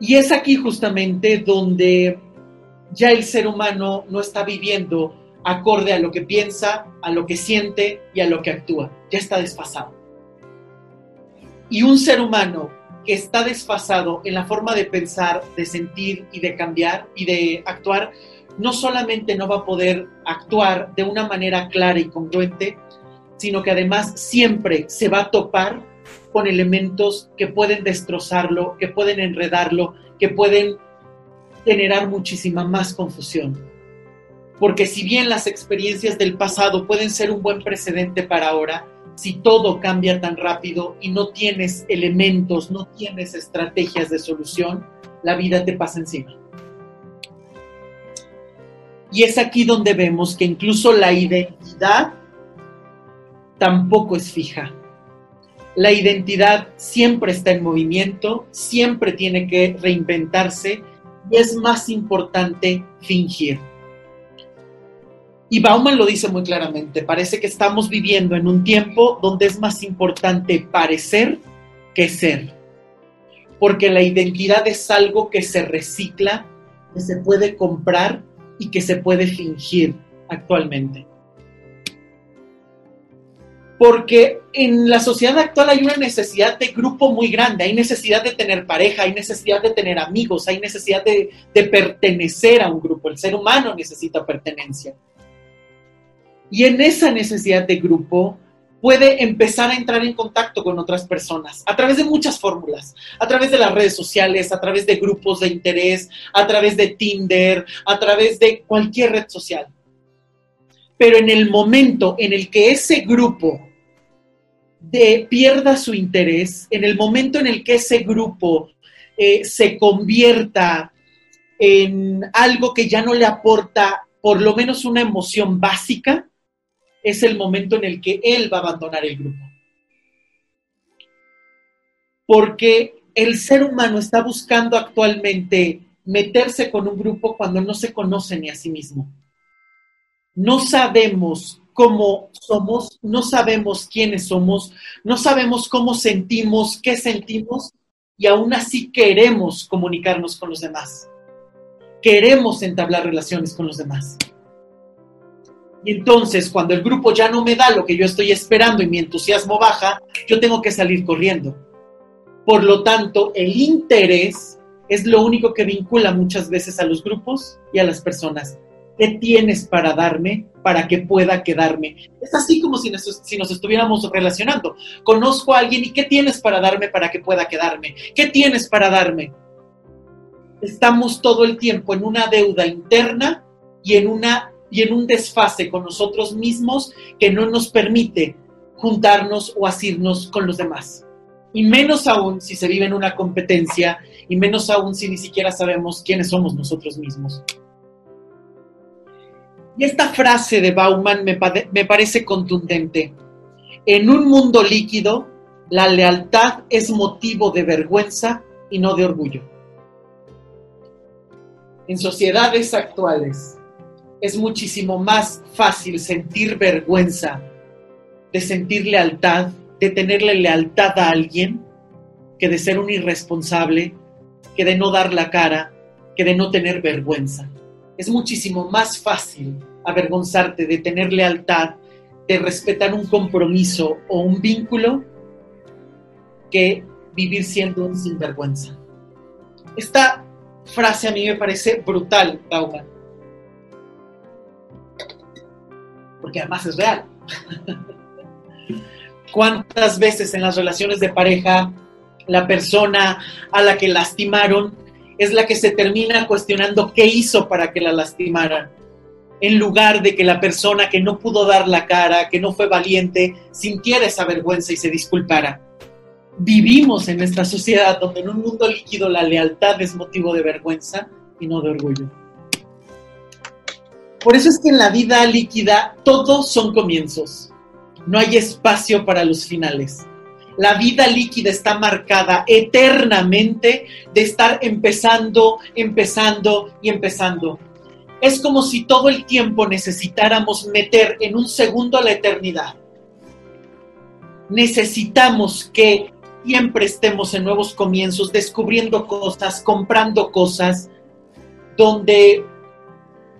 Y es aquí justamente donde ya el ser humano no está viviendo acorde a lo que piensa, a lo que siente y a lo que actúa. Ya está desfasado. Y un ser humano que está desfasado en la forma de pensar, de sentir y de cambiar y de actuar, no solamente no va a poder actuar de una manera clara y congruente, sino que además siempre se va a topar con elementos que pueden destrozarlo, que pueden enredarlo, que pueden generar muchísima más confusión. Porque si bien las experiencias del pasado pueden ser un buen precedente para ahora, si todo cambia tan rápido y no tienes elementos, no tienes estrategias de solución, la vida te pasa encima. Y es aquí donde vemos que incluso la identidad tampoco es fija. La identidad siempre está en movimiento, siempre tiene que reinventarse y es más importante fingir. Y Bauman lo dice muy claramente, parece que estamos viviendo en un tiempo donde es más importante parecer que ser, porque la identidad es algo que se recicla, que se puede comprar y que se puede fingir actualmente. Porque en la sociedad actual hay una necesidad de grupo muy grande, hay necesidad de tener pareja, hay necesidad de tener amigos, hay necesidad de, pertenecer a un grupo, el ser humano necesita pertenencia. Y en esa necesidad de grupo puede empezar a entrar en contacto con otras personas a través de muchas fórmulas, a través de las redes sociales, a través de grupos de interés, a través de Tinder, a través de cualquier red social. Pero en el momento en el que ese grupo de, pierda su interés, en el momento en el que ese grupo eh, se convierta en algo que ya no le aporta por lo menos una emoción básica, es el momento en el que él va a abandonar el grupo. Porque el ser humano está buscando actualmente meterse con un grupo cuando no se conoce ni a sí mismo. No sabemos cómo somos, no sabemos quiénes somos, no sabemos cómo sentimos, qué sentimos y aún así queremos comunicarnos con los demás. Queremos entablar relaciones con los demás. Entonces, cuando el grupo ya no me da lo que yo estoy esperando y mi entusiasmo baja, yo tengo que salir corriendo. Por lo tanto, el interés es lo único que vincula muchas veces a los grupos y a las personas. ¿Qué tienes para darme para que pueda quedarme? Es así como si nos, si nos estuviéramos relacionando. Conozco a alguien y ¿qué tienes para darme para que pueda quedarme? ¿Qué tienes para darme? Estamos todo el tiempo en una deuda interna y en, una, y en un desfase con nosotros mismos que no nos permite juntarnos o asirnos con los demás. Y menos aún si se vive en una competencia y menos aún si ni siquiera sabemos quiénes somos nosotros mismos. Y esta frase de Bauman me, me parece contundente. En un mundo líquido, la lealtad es motivo de vergüenza y no de orgullo. En sociedades actuales es muchísimo más fácil sentir vergüenza de sentir lealtad, de tenerle lealtad a alguien, que de ser un irresponsable, que de no dar la cara, que de no tener vergüenza. Es muchísimo más fácil avergonzarte de tener lealtad, de respetar un compromiso o un vínculo, que vivir siendo un sinvergüenza. Esta frase a mí me parece brutal, Bauman. Porque además es real. ¿Cuántas veces en las relaciones de pareja la persona a la que lastimaron es la que se termina cuestionando qué hizo para que la lastimaran? En lugar de que la persona que no pudo dar la cara, que no fue valiente, sintiera esa vergüenza y se disculpara vivimos en esta sociedad donde en un mundo líquido la lealtad es motivo de vergüenza y no de orgullo. Por eso es que en la vida líquida todos son comienzos. No hay espacio para los finales. La vida líquida está marcada eternamente de estar empezando, empezando y empezando. Es como si todo el tiempo necesitáramos meter en un segundo la eternidad. Necesitamos que siempre estemos en nuevos comienzos, descubriendo cosas, comprando cosas, donde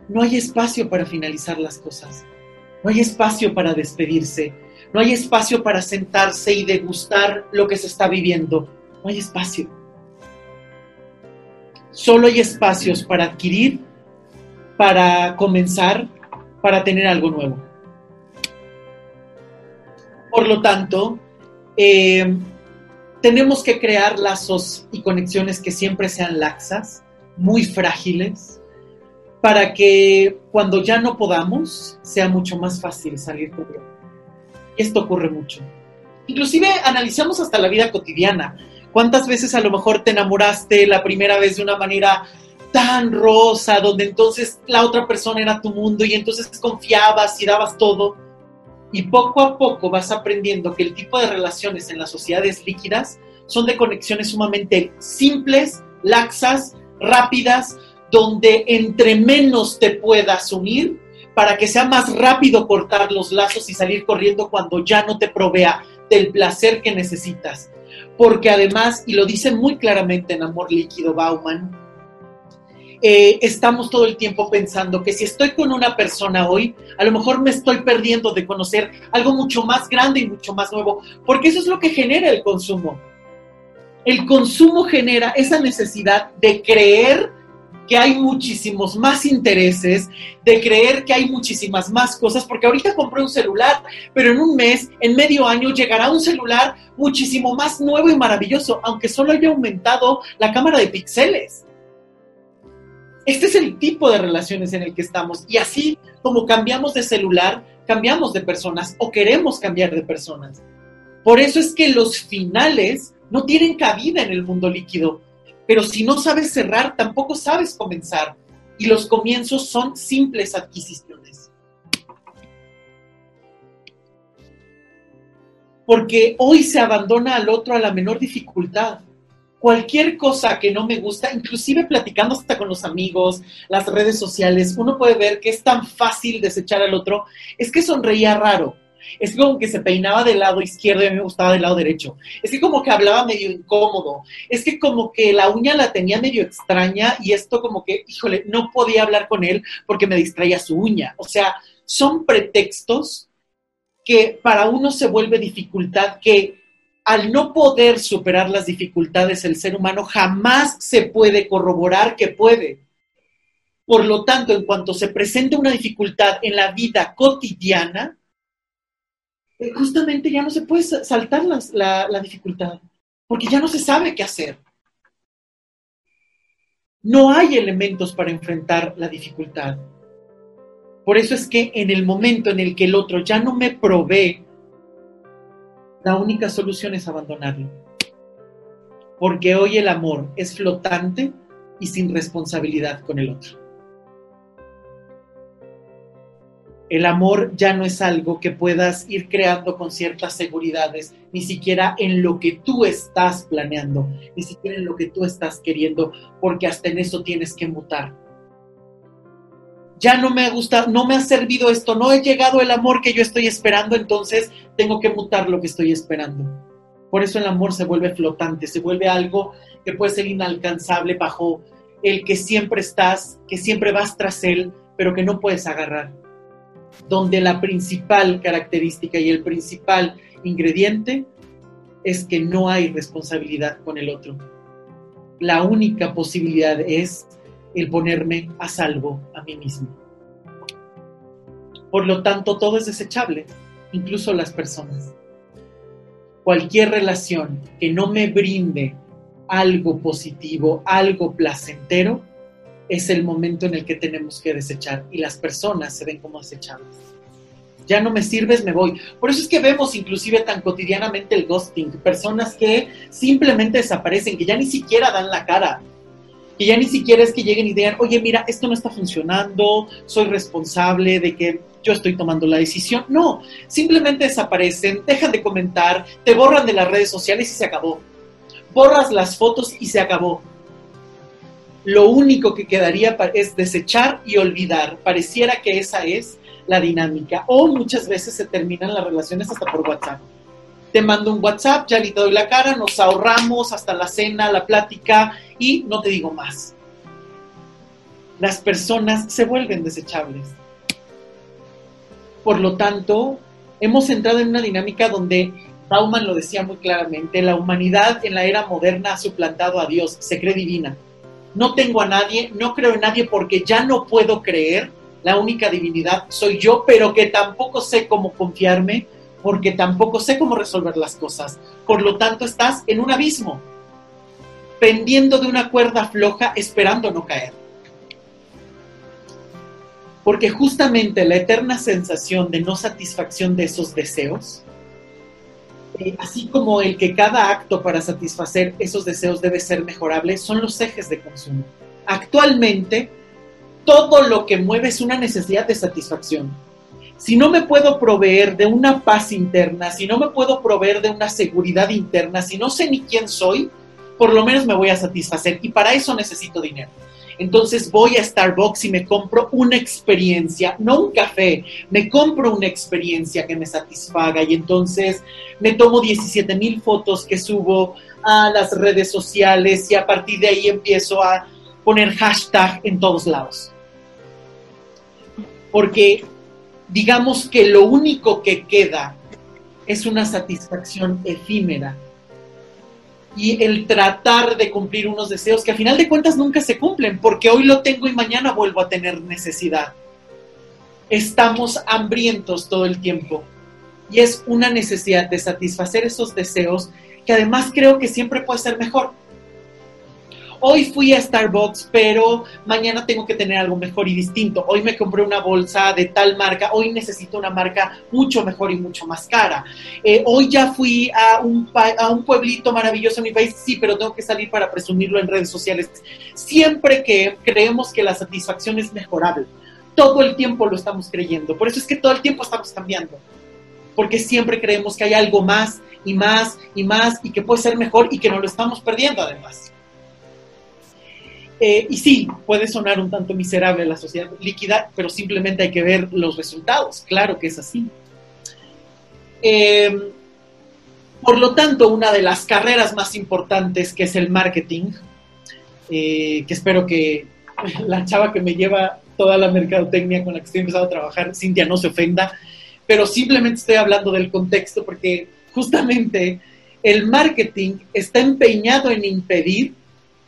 no hay espacio para finalizar las cosas, no hay espacio para despedirse, no hay espacio para sentarse y degustar lo que se está viviendo, no hay espacio. Solo hay espacios para adquirir, para comenzar, para tener algo nuevo. Por lo tanto, eh, tenemos que crear lazos y conexiones que siempre sean laxas, muy frágiles, para que cuando ya no podamos sea mucho más fácil salir Y esto ocurre mucho. Inclusive analizamos hasta la vida cotidiana. ¿Cuántas veces a lo mejor te enamoraste la primera vez de una manera tan rosa, donde entonces la otra persona era tu mundo y entonces confiabas y dabas todo? Y poco a poco vas aprendiendo que el tipo de relaciones en las sociedades líquidas son de conexiones sumamente simples, laxas, rápidas, donde entre menos te puedas unir, para que sea más rápido cortar los lazos y salir corriendo cuando ya no te provea del placer que necesitas. Porque además, y lo dice muy claramente en Amor Líquido Bauman, eh, estamos todo el tiempo pensando que si estoy con una persona hoy, a lo mejor me estoy perdiendo de conocer algo mucho más grande y mucho más nuevo, porque eso es lo que genera el consumo. El consumo genera esa necesidad de creer que hay muchísimos más intereses, de creer que hay muchísimas más cosas, porque ahorita compré un celular, pero en un mes, en medio año, llegará un celular muchísimo más nuevo y maravilloso, aunque solo haya aumentado la cámara de píxeles. Este es el tipo de relaciones en el que estamos. Y así como cambiamos de celular, cambiamos de personas o queremos cambiar de personas. Por eso es que los finales no tienen cabida en el mundo líquido. Pero si no sabes cerrar, tampoco sabes comenzar. Y los comienzos son simples adquisiciones. Porque hoy se abandona al otro a la menor dificultad cualquier cosa que no me gusta, inclusive platicando hasta con los amigos, las redes sociales, uno puede ver que es tan fácil desechar al otro, es que sonreía raro. Es como que se peinaba del lado izquierdo y a mí me gustaba del lado derecho. Es que como que hablaba medio incómodo. Es que como que la uña la tenía medio extraña y esto como que, híjole, no podía hablar con él porque me distraía su uña. O sea, son pretextos que para uno se vuelve dificultad que al no poder superar las dificultades el ser humano jamás se puede corroborar que puede. Por lo tanto, en cuanto se presenta una dificultad en la vida cotidiana, justamente ya no se puede saltar la, la dificultad, porque ya no se sabe qué hacer. No hay elementos para enfrentar la dificultad. Por eso es que en el momento en el que el otro ya no me provee la única solución es abandonarlo. Porque hoy el amor es flotante y sin responsabilidad con el otro. El amor ya no es algo que puedas ir creando con ciertas seguridades, ni siquiera en lo que tú estás planeando, ni siquiera en lo que tú estás queriendo, porque hasta en eso tienes que mutar. ya no me ha gustado, no me ha servido esto, no he llegado el amor que yo estoy esperando, entonces tengo que mutar lo que estoy esperando. Por eso el amor se vuelve flotante, se vuelve algo que puede ser inalcanzable bajo el que siempre estás, que siempre vas tras él, pero que no puedes agarrar. Donde la principal característica y el principal ingrediente es que no hay responsabilidad con el otro. La única posibilidad es el ponerme a salvo a mí mismo. Por lo tanto, todo es desechable, incluso las personas. Cualquier relación que no me brinde algo positivo, algo placentero, es el momento en el que tenemos que desechar y las personas se ven como desechables. Ya no me sirves, me voy. Por eso es que vemos inclusive tan cotidianamente el ghosting, personas que simplemente desaparecen, que ya ni siquiera dan la cara, que ya ni siquiera es que lleguen y digan, oye, mira, esto no está funcionando, soy responsable de que yo estoy tomando la decisión. No, simplemente desaparecen, dejan de comentar, te borran de las redes sociales y se acabó. Borras las fotos y se acabó. Lo único que quedaría es desechar y olvidar. Pareciera que esa es la dinámica. O muchas veces se terminan las relaciones hasta por WhatsApp. Te mando un WhatsApp, ya le doy la cara, nos ahorramos hasta la cena, la plática y no te digo más. Las personas se vuelven desechables. Por lo tanto, hemos entrado en una dinámica donde Bauman lo decía muy claramente, la humanidad en la era moderna ha suplantado a Dios, se cree divina. No tengo a nadie, no creo en nadie porque ya no puedo creer, la única divinidad soy yo, pero que tampoco sé cómo confiarme porque tampoco sé cómo resolver las cosas. Por lo tanto, estás en un abismo, pendiendo de una cuerda floja, esperando no caer. Porque justamente la eterna sensación de no satisfacción de esos deseos, eh, así como el que cada acto para satisfacer esos deseos debe ser mejorable, son los ejes de consumo. Actualmente, todo lo que mueve es una necesidad de satisfacción si no me puedo proveer de una paz interna, si no me puedo proveer de una seguridad interna, si no sé ni quién soy, por lo menos me voy a satisfacer y para eso necesito dinero. Entonces voy a Starbucks y me compro una experiencia, no un café, me compro una experiencia que me satisfaga y entonces me tomo 17 mil fotos que subo a las redes sociales y a partir de ahí empiezo a poner hashtag en todos lados. Porque digamos que lo único que queda es una satisfacción efímera y el tratar de cumplir unos deseos que a final de cuentas nunca se cumplen, porque hoy lo tengo y mañana vuelvo a tener necesidad. Estamos hambrientos todo el tiempo y es una necesidad de satisfacer esos deseos que además creo que siempre puede ser mejor hoy fui a Starbucks, pero mañana tengo que tener algo mejor y distinto. Hoy me compré una bolsa de tal marca, hoy necesito una marca mucho mejor y mucho más cara. Eh, hoy ya fui a un, a un pueblito maravilloso en mi país, sí, pero tengo que salir para presumirlo en redes sociales. Siempre que creemos que la satisfacción es mejorable, todo el tiempo lo estamos creyendo. Por eso es que todo el tiempo estamos cambiando. Porque siempre creemos que hay algo más y más y más y que puede ser mejor y que no lo estamos perdiendo además. Eh, y sí, puede sonar un tanto miserable la sociedad líquida, pero simplemente hay que ver los resultados. Claro que es así. Eh, por lo tanto, una de las carreras más importantes que es el marketing, eh, que espero que la chava que me lleva toda la mercadotecnia con la que estoy empezando a trabajar, Cintia, no se ofenda, pero simplemente estoy hablando del contexto porque justamente el marketing está empeñado en impedir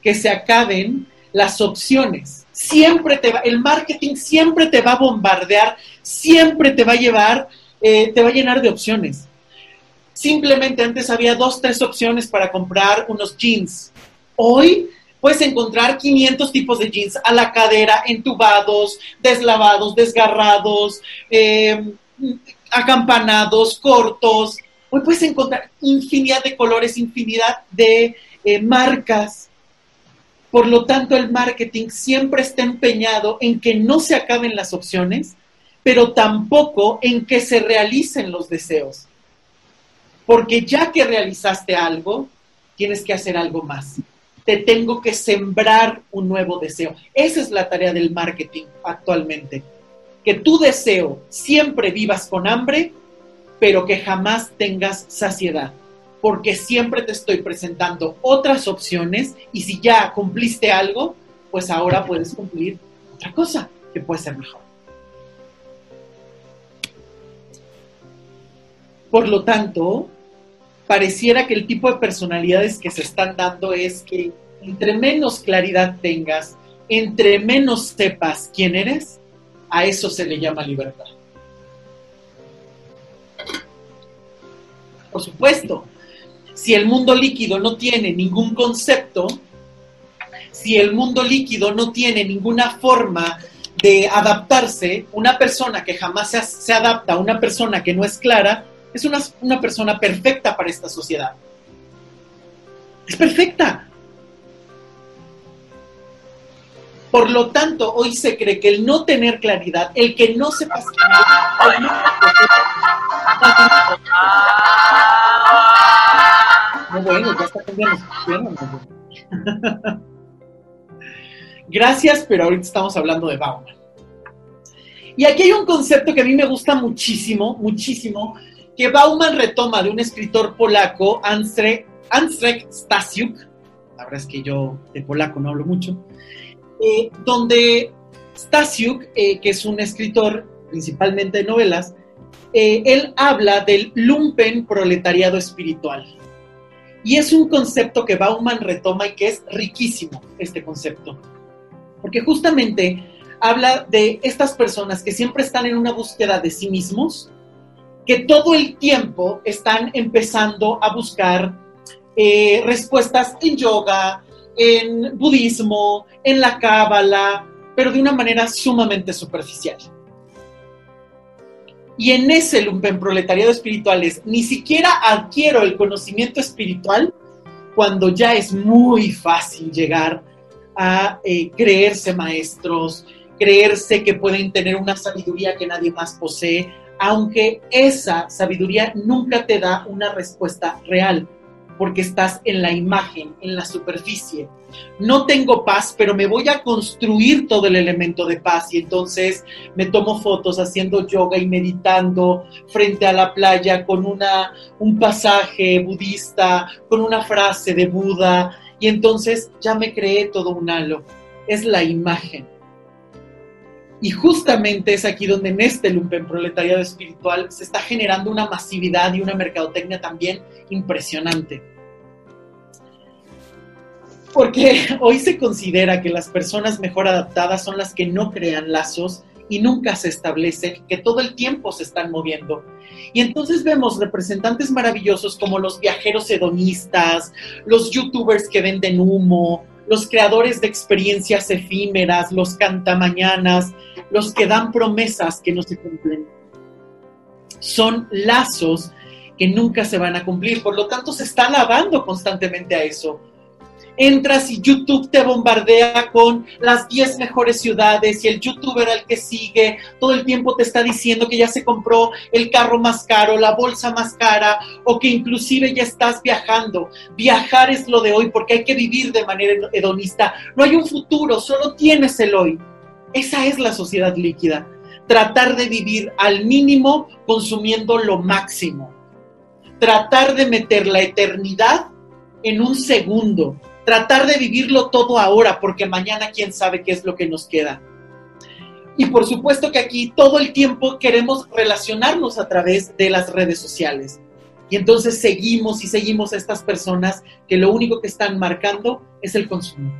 que se acaben las opciones. Siempre te va, el marketing siempre te va a bombardear, siempre te va a llevar, eh, te va a llenar de opciones. Simplemente antes había dos, tres opciones para comprar unos jeans. Hoy puedes encontrar 500 tipos de jeans a la cadera, entubados, deslavados, desgarrados, eh, acampanados, cortos. Hoy puedes encontrar infinidad de colores, infinidad de eh, marcas. Por lo tanto, el marketing siempre está empeñado en que no se acaben las opciones, pero tampoco en que se realicen los deseos. Porque ya que realizaste algo, tienes que hacer algo más. te tengo que sembrar un nuevo deseo. Esa es la tarea del marketing actualmente. Que tu deseo siempre vivas con hambre, pero que jamás tengas saciedad. Porque siempre te estoy presentando otras opciones y si ya cumpliste algo, pues ahora puedes cumplir otra cosa que puede ser mejor. Por lo tanto, pareciera que el tipo de personalidades que se están dando es que entre menos claridad tengas, entre menos sepas quién eres, a eso se le llama libertad. Por supuesto, si el mundo líquido no tiene ningún concepto, si el mundo líquido no tiene ninguna forma de adaptarse, una persona que jamás se, adapta a una persona que no es clara, es una, una persona perfecta para esta sociedad. Es perfecta. Por lo tanto, hoy se cree que el no tener claridad, el que no sepas no, bueno, ya está cambiando. Gracias, pero ahorita estamos hablando de Bauman. Y aquí hay un concepto que a mí me gusta muchísimo, muchísimo, que Bauman retoma de un escritor polaco, Andrzej, Stasiuk, la verdad es que yo de polaco no hablo mucho, eh, donde Stasiuk, eh, que es un escritor principalmente de novelas, eh, él habla del lumpen proletariado espiritual. Y es un concepto que Bauman retoma y que es riquísimo, este concepto. Porque justamente habla de estas personas que siempre están en una búsqueda de sí mismos, que todo el tiempo están empezando a buscar eh, respuestas en yoga, en budismo, en la cábala, pero de una manera sumamente superficial. Y en ese lumpen proletariado espiritual es, ni siquiera adquiero el conocimiento espiritual cuando ya es muy fácil llegar a eh, creerse maestros, creerse que pueden tener una sabiduría que nadie más posee, aunque esa sabiduría nunca te da una respuesta real, porque estás en la imagen, en la superficie. No tengo paz, pero me voy a construir todo el elemento de paz y entonces me tomo fotos haciendo yoga y meditando frente a la playa con una, un pasaje budista, con una frase de Buda y entonces ya me creé todo un halo. Es la imagen. Y justamente es aquí donde en este lumpen proletariado espiritual se está generando una masividad y una mercadotecnia también impresionante. Porque hoy se considera que las personas mejor adaptadas son las que no crean lazos y nunca se establecen, que todo el tiempo se están moviendo. Y entonces vemos representantes maravillosos como los viajeros hedonistas, los youtubers que venden humo, los creadores de experiencias efímeras, los cantamañanas, los que dan promesas que no se cumplen. Son lazos que nunca se van a cumplir, por lo tanto se está lavando constantemente a eso entras y YouTube te bombardea con las 10 mejores ciudades y el youtuber al que sigue todo el tiempo te está diciendo que ya se compró el carro más caro, la bolsa más cara o que inclusive ya estás viajando. Viajar es lo de hoy porque hay que vivir de manera hedonista. No hay un futuro, solo tienes el hoy. Esa es la sociedad líquida. Tratar de vivir al mínimo consumiendo lo máximo. Tratar de meter la eternidad en un segundo tratar de vivirlo todo ahora, porque mañana quién sabe qué es lo que nos queda. Y por supuesto que aquí todo el tiempo queremos relacionarnos a través de las redes sociales. Y entonces seguimos y seguimos a estas personas que lo único que están marcando es el consumo.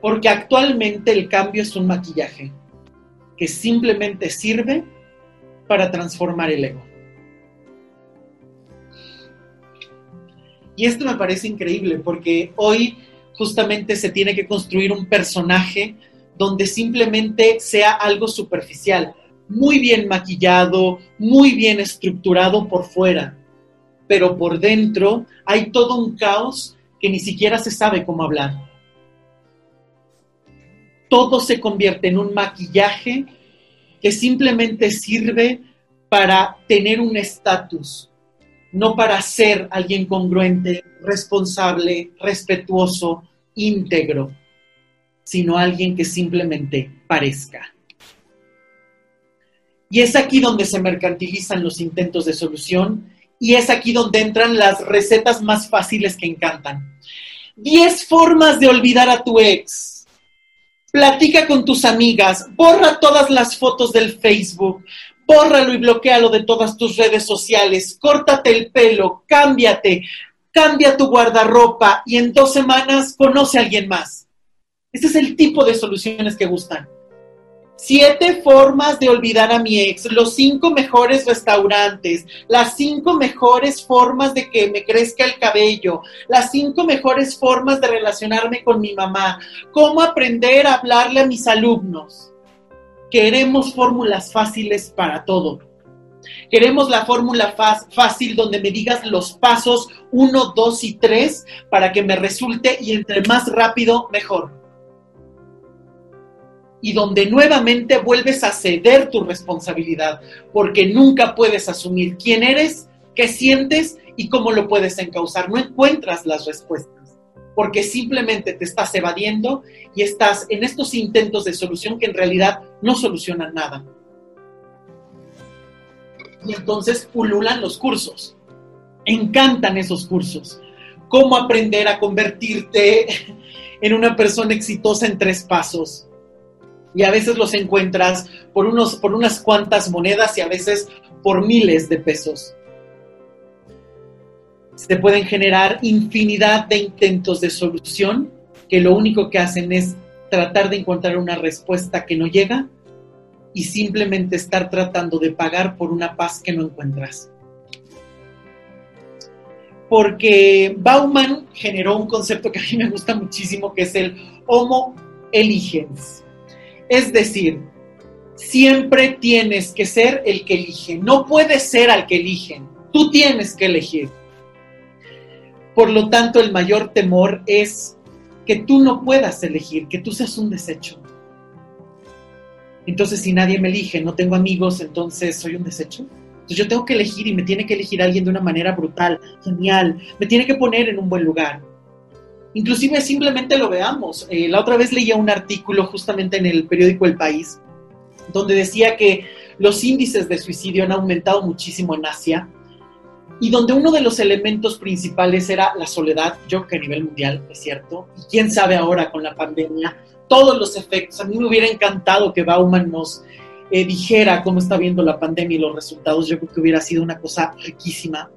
Porque actualmente el cambio es un maquillaje que simplemente sirve para transformar el ego. Y esto me parece increíble porque hoy justamente se tiene que construir un personaje donde simplemente sea algo superficial, muy bien maquillado, muy bien estructurado por fuera, pero por dentro hay todo un caos que ni siquiera se sabe cómo hablar. Todo se convierte en un maquillaje que simplemente sirve para tener un estatus, no para ser alguien congruente, responsable, respetuoso, íntegro, sino alguien que simplemente parezca. Y es aquí donde se mercantilizan los intentos de solución y es aquí donde entran las recetas más fáciles que encantan. 10 formas de olvidar a tu ex. Platica con tus amigas, borra todas las fotos del Facebook, bórralo y bloquealo de todas tus redes sociales, córtate el pelo, cámbiate, cambia tu guardarropa y en dos semanas conoce a alguien más. Ese es el tipo de soluciones que gustan. Siete formas de olvidar a mi ex, los cinco mejores restaurantes, las cinco mejores formas de que me crezca el cabello, las cinco mejores formas de relacionarme con mi mamá, cómo aprender a hablarle a mis alumnos. Queremos fórmulas fáciles para todo. Queremos la fórmula fácil donde me digas los pasos uno, dos y tres para que me resulte y entre más rápido, mejor y donde nuevamente vuelves a ceder tu responsabilidad, porque nunca puedes asumir quién eres, qué sientes y cómo lo puedes encauzar. No encuentras las respuestas, porque simplemente te estás evadiendo y estás en estos intentos de solución que en realidad no solucionan nada. Y entonces pululan los cursos. Encantan esos cursos. Cómo aprender a convertirte en una persona exitosa en tres pasos y a veces los encuentras por, unos, por unas cuantas monedas y a veces por miles de pesos. Se pueden generar infinidad de intentos de solución que lo único que hacen es tratar de encontrar una respuesta que no llega y simplemente estar tratando de pagar por una paz que no encuentras. Porque Bauman generó un concepto que a mí me gusta muchísimo, que es el homo eligens es decir, siempre tienes que ser el que elige. No puedes ser al que eligen. Tú tienes que elegir. Por lo tanto, el mayor temor es que tú no puedas elegir, que tú seas un desecho. Entonces, si nadie me elige, no tengo amigos, entonces soy un desecho. Entonces yo tengo que elegir y me tiene que elegir alguien de una manera brutal, genial, me tiene que poner en un buen lugar inclusive simplemente lo veamos. Eh, la otra vez leía un artículo justamente en el periódico El País, donde decía que los índices de suicidio han aumentado muchísimo en Asia y donde uno de los elementos principales era la soledad, yo creo que a nivel mundial es cierto, y quién sabe ahora con la pandemia, todos los efectos. A mí me hubiera encantado que Bauman nos eh, dijera cómo está viendo la pandemia y los resultados, yo creo que hubiera sido una cosa riquísima.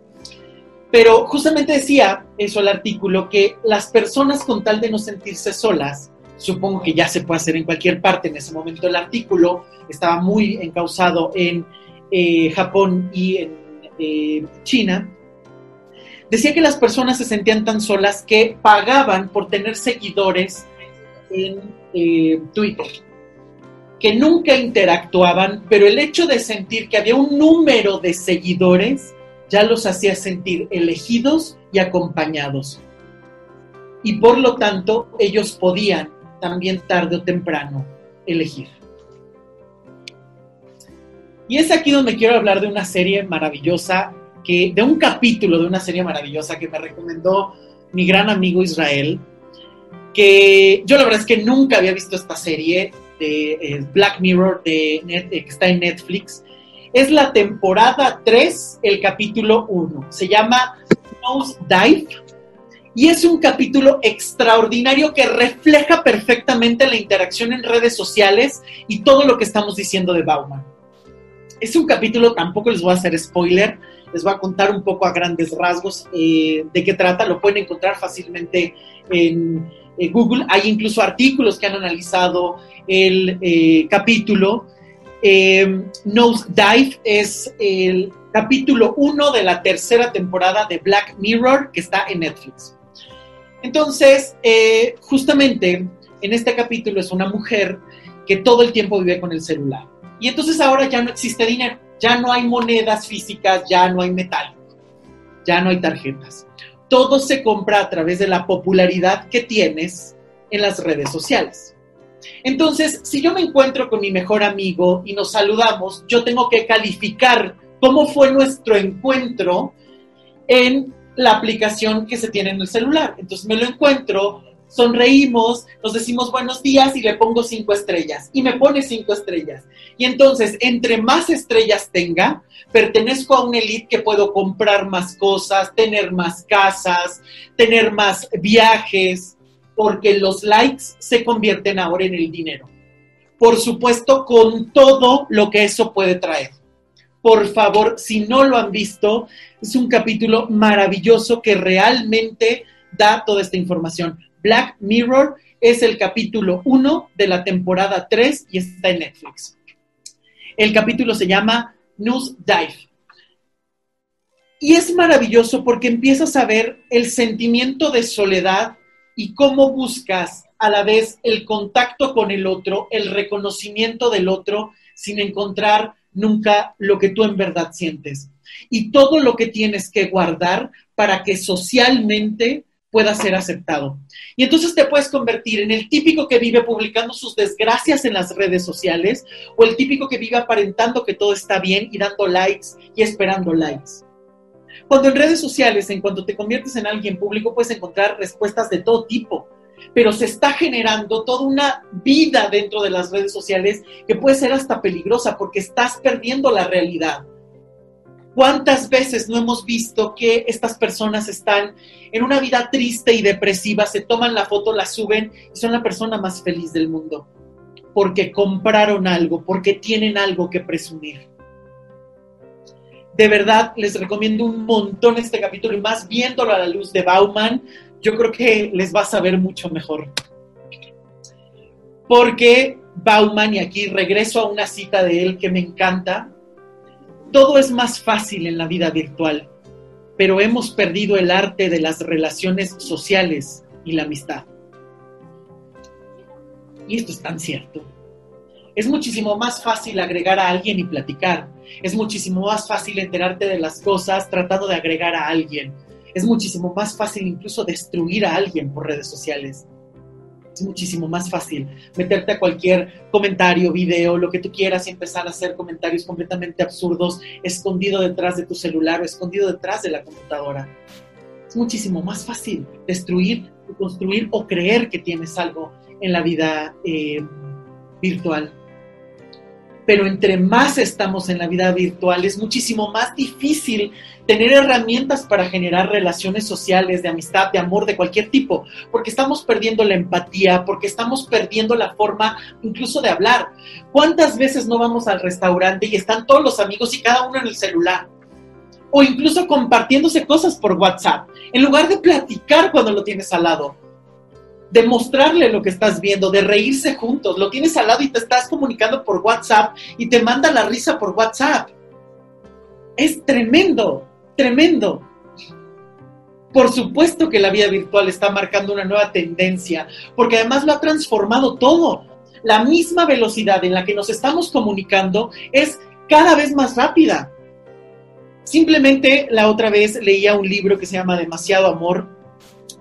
Pero justamente decía eso el artículo, que las personas con tal de no sentirse solas, supongo que ya se puede hacer en cualquier parte, en ese momento el artículo estaba muy encausado en eh, Japón y en China, decía que las personas se sentían tan solas que pagaban por tener seguidores en eh, Twitter, que nunca interactuaban, pero el hecho de sentir que había un número de seguidores ya los hacía sentir elegidos y acompañados. Y por lo tanto, ellos podían también tarde o temprano elegir. Y es aquí donde quiero hablar de una serie maravillosa, que, de un capítulo de una serie maravillosa que me recomendó mi gran amigo Israel, que yo la verdad es que nunca había visto esta serie de eh, Black Mirror de eh, que está en Netflix es la temporada 3, el capítulo 1. Se llama Nose Dive y es un capítulo extraordinario que refleja perfectamente la interacción en redes sociales y todo lo que estamos diciendo de Bauman. Es un capítulo, tampoco les voy a hacer spoiler, les voy a contar un poco a grandes rasgos eh, de qué trata, lo pueden encontrar fácilmente en Google, hay incluso artículos que han analizado el eh, capítulo eh, Nose Dive es el capítulo 1 de la tercera temporada de Black Mirror que está en Netflix. Entonces, eh, justamente en este capítulo es una mujer que todo el tiempo vive con el celular. Y entonces ahora ya no existe dinero, ya no hay monedas físicas, ya no hay metal, ya no hay tarjetas. Todo se compra a través de la popularidad que tienes en las redes sociales. Entonces, si yo me encuentro con mi mejor amigo y nos saludamos, yo tengo que calificar cómo fue nuestro encuentro en la aplicación que se tiene en el celular. Entonces me lo encuentro, sonreímos, nos decimos buenos días y le pongo cinco estrellas y me pone cinco estrellas. Y entonces, entre más estrellas tenga, pertenezco a una elite que puedo comprar más cosas, tener más casas, tener más viajes, porque los likes se convierten ahora en el dinero. Por supuesto, con todo lo que eso puede traer. Por favor, si no lo han visto, es un capítulo maravilloso que realmente da toda esta información. Black Mirror es el capítulo 1 de la temporada 3 y está en Netflix. El capítulo se llama News Dive. Y es maravilloso porque empiezas a ver el sentimiento de soledad y cómo buscas a la vez el contacto con el otro, el reconocimiento del otro, sin encontrar nunca lo que tú en verdad sientes. Y todo lo que tienes que guardar para que socialmente pueda ser aceptado. Y entonces te puedes convertir en el típico que vive publicando sus desgracias en las redes sociales o el típico que vive aparentando que todo está bien y dando likes y esperando likes. Cuando en redes sociales, en cuanto te conviertes en alguien público, puedes encontrar respuestas de todo tipo, pero se está generando toda una vida dentro de las redes sociales que puede ser hasta peligrosa porque estás perdiendo la realidad. ¿Cuántas veces no hemos visto que estas personas están en una vida triste y depresiva, se toman la foto, la suben y son la persona más feliz del mundo? Porque compraron algo, porque tienen algo que presumir. De verdad, les recomiendo un montón este capítulo y más viéndolo a la luz de Bauman, yo creo que les va a saber mucho mejor. Porque Bauman, y aquí regreso a una cita de él que me encanta, todo es más fácil en la vida virtual, pero hemos perdido el arte de las relaciones sociales y la amistad. Y esto es tan cierto. Es muchísimo más fácil agregar a alguien y platicar. Es muchísimo más fácil enterarte de las cosas tratando de agregar a alguien. Es muchísimo más fácil incluso destruir a alguien por redes sociales es muchísimo más fácil meterte a cualquier comentario, video, lo que tú quieras y empezar a hacer comentarios completamente absurdos escondido detrás de tu celular o escondido detrás de la computadora. Es muchísimo más fácil destruir, construir o creer que tienes algo en la vida eh, virtual pero entre más estamos en la vida virtual es muchísimo más difícil tener herramientas para generar relaciones sociales, de amistad, de amor, de cualquier tipo, porque estamos perdiendo la empatía, porque estamos perdiendo la forma incluso de hablar. ¿Cuántas veces no vamos al restaurante y están todos los amigos y cada uno en el celular? O incluso compartiéndose cosas por WhatsApp, en lugar de platicar cuando lo tienes al lado de mostrarle lo que estás viendo, de reírse juntos. Lo tienes al lado y te estás comunicando por WhatsApp y te manda la risa por WhatsApp. Es tremendo, tremendo. Por supuesto que la vida virtual está marcando una nueva tendencia, porque además lo ha transformado todo. La misma velocidad en la que nos estamos comunicando es cada vez más rápida. Simplemente la otra vez leía un libro que se llama Demasiado Amor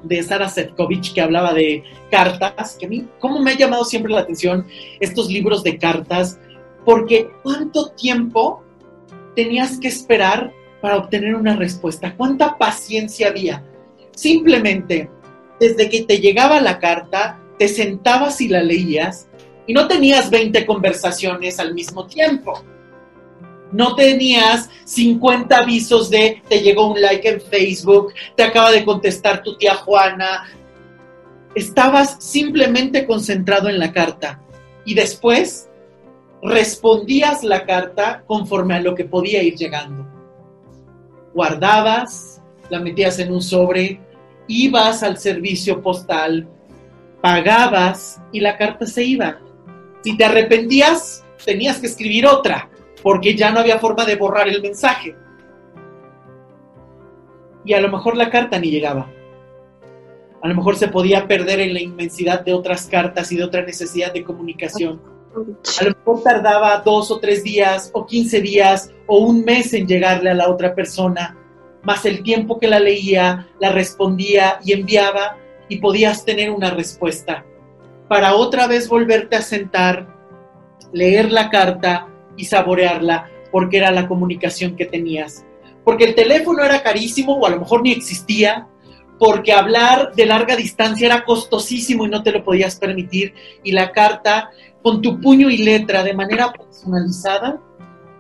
de Sara Sefcovic que hablaba de cartas, que a mí, ¿cómo me ha llamado siempre la atención estos libros de cartas? Porque ¿cuánto tiempo tenías que esperar para obtener una respuesta? ¿Cuánta paciencia había? Simplemente, desde que te llegaba la carta, te sentabas y la leías y no tenías 20 conversaciones al mismo tiempo no tenías 50 avisos de te llegó un like en Facebook, te acaba de contestar tu tía Juana. Estabas simplemente concentrado en la carta y después respondías la carta conforme a lo que podía ir llegando. Guardabas, la metías en un sobre, ibas al servicio postal, pagabas y la carta se iba. Si te arrepentías, tenías que escribir otra porque ya no había forma de borrar el mensaje. Y a lo mejor la carta ni llegaba. A lo mejor se podía perder en la inmensidad de otras cartas y de otra necesidad de comunicación. A lo mejor tardaba dos o tres días o quince días o un mes en llegarle a la otra persona, más el tiempo que la leía, la respondía y enviaba y podías tener una respuesta. Para otra vez volverte a sentar, leer la carta, y saborearla porque era la comunicación que tenías. porque el teléfono era carísimo o a lo mejor ni existía, porque hablar de larga distancia era costosísimo y no te lo podías permitir, y la carta con tu puño y letra de manera personalizada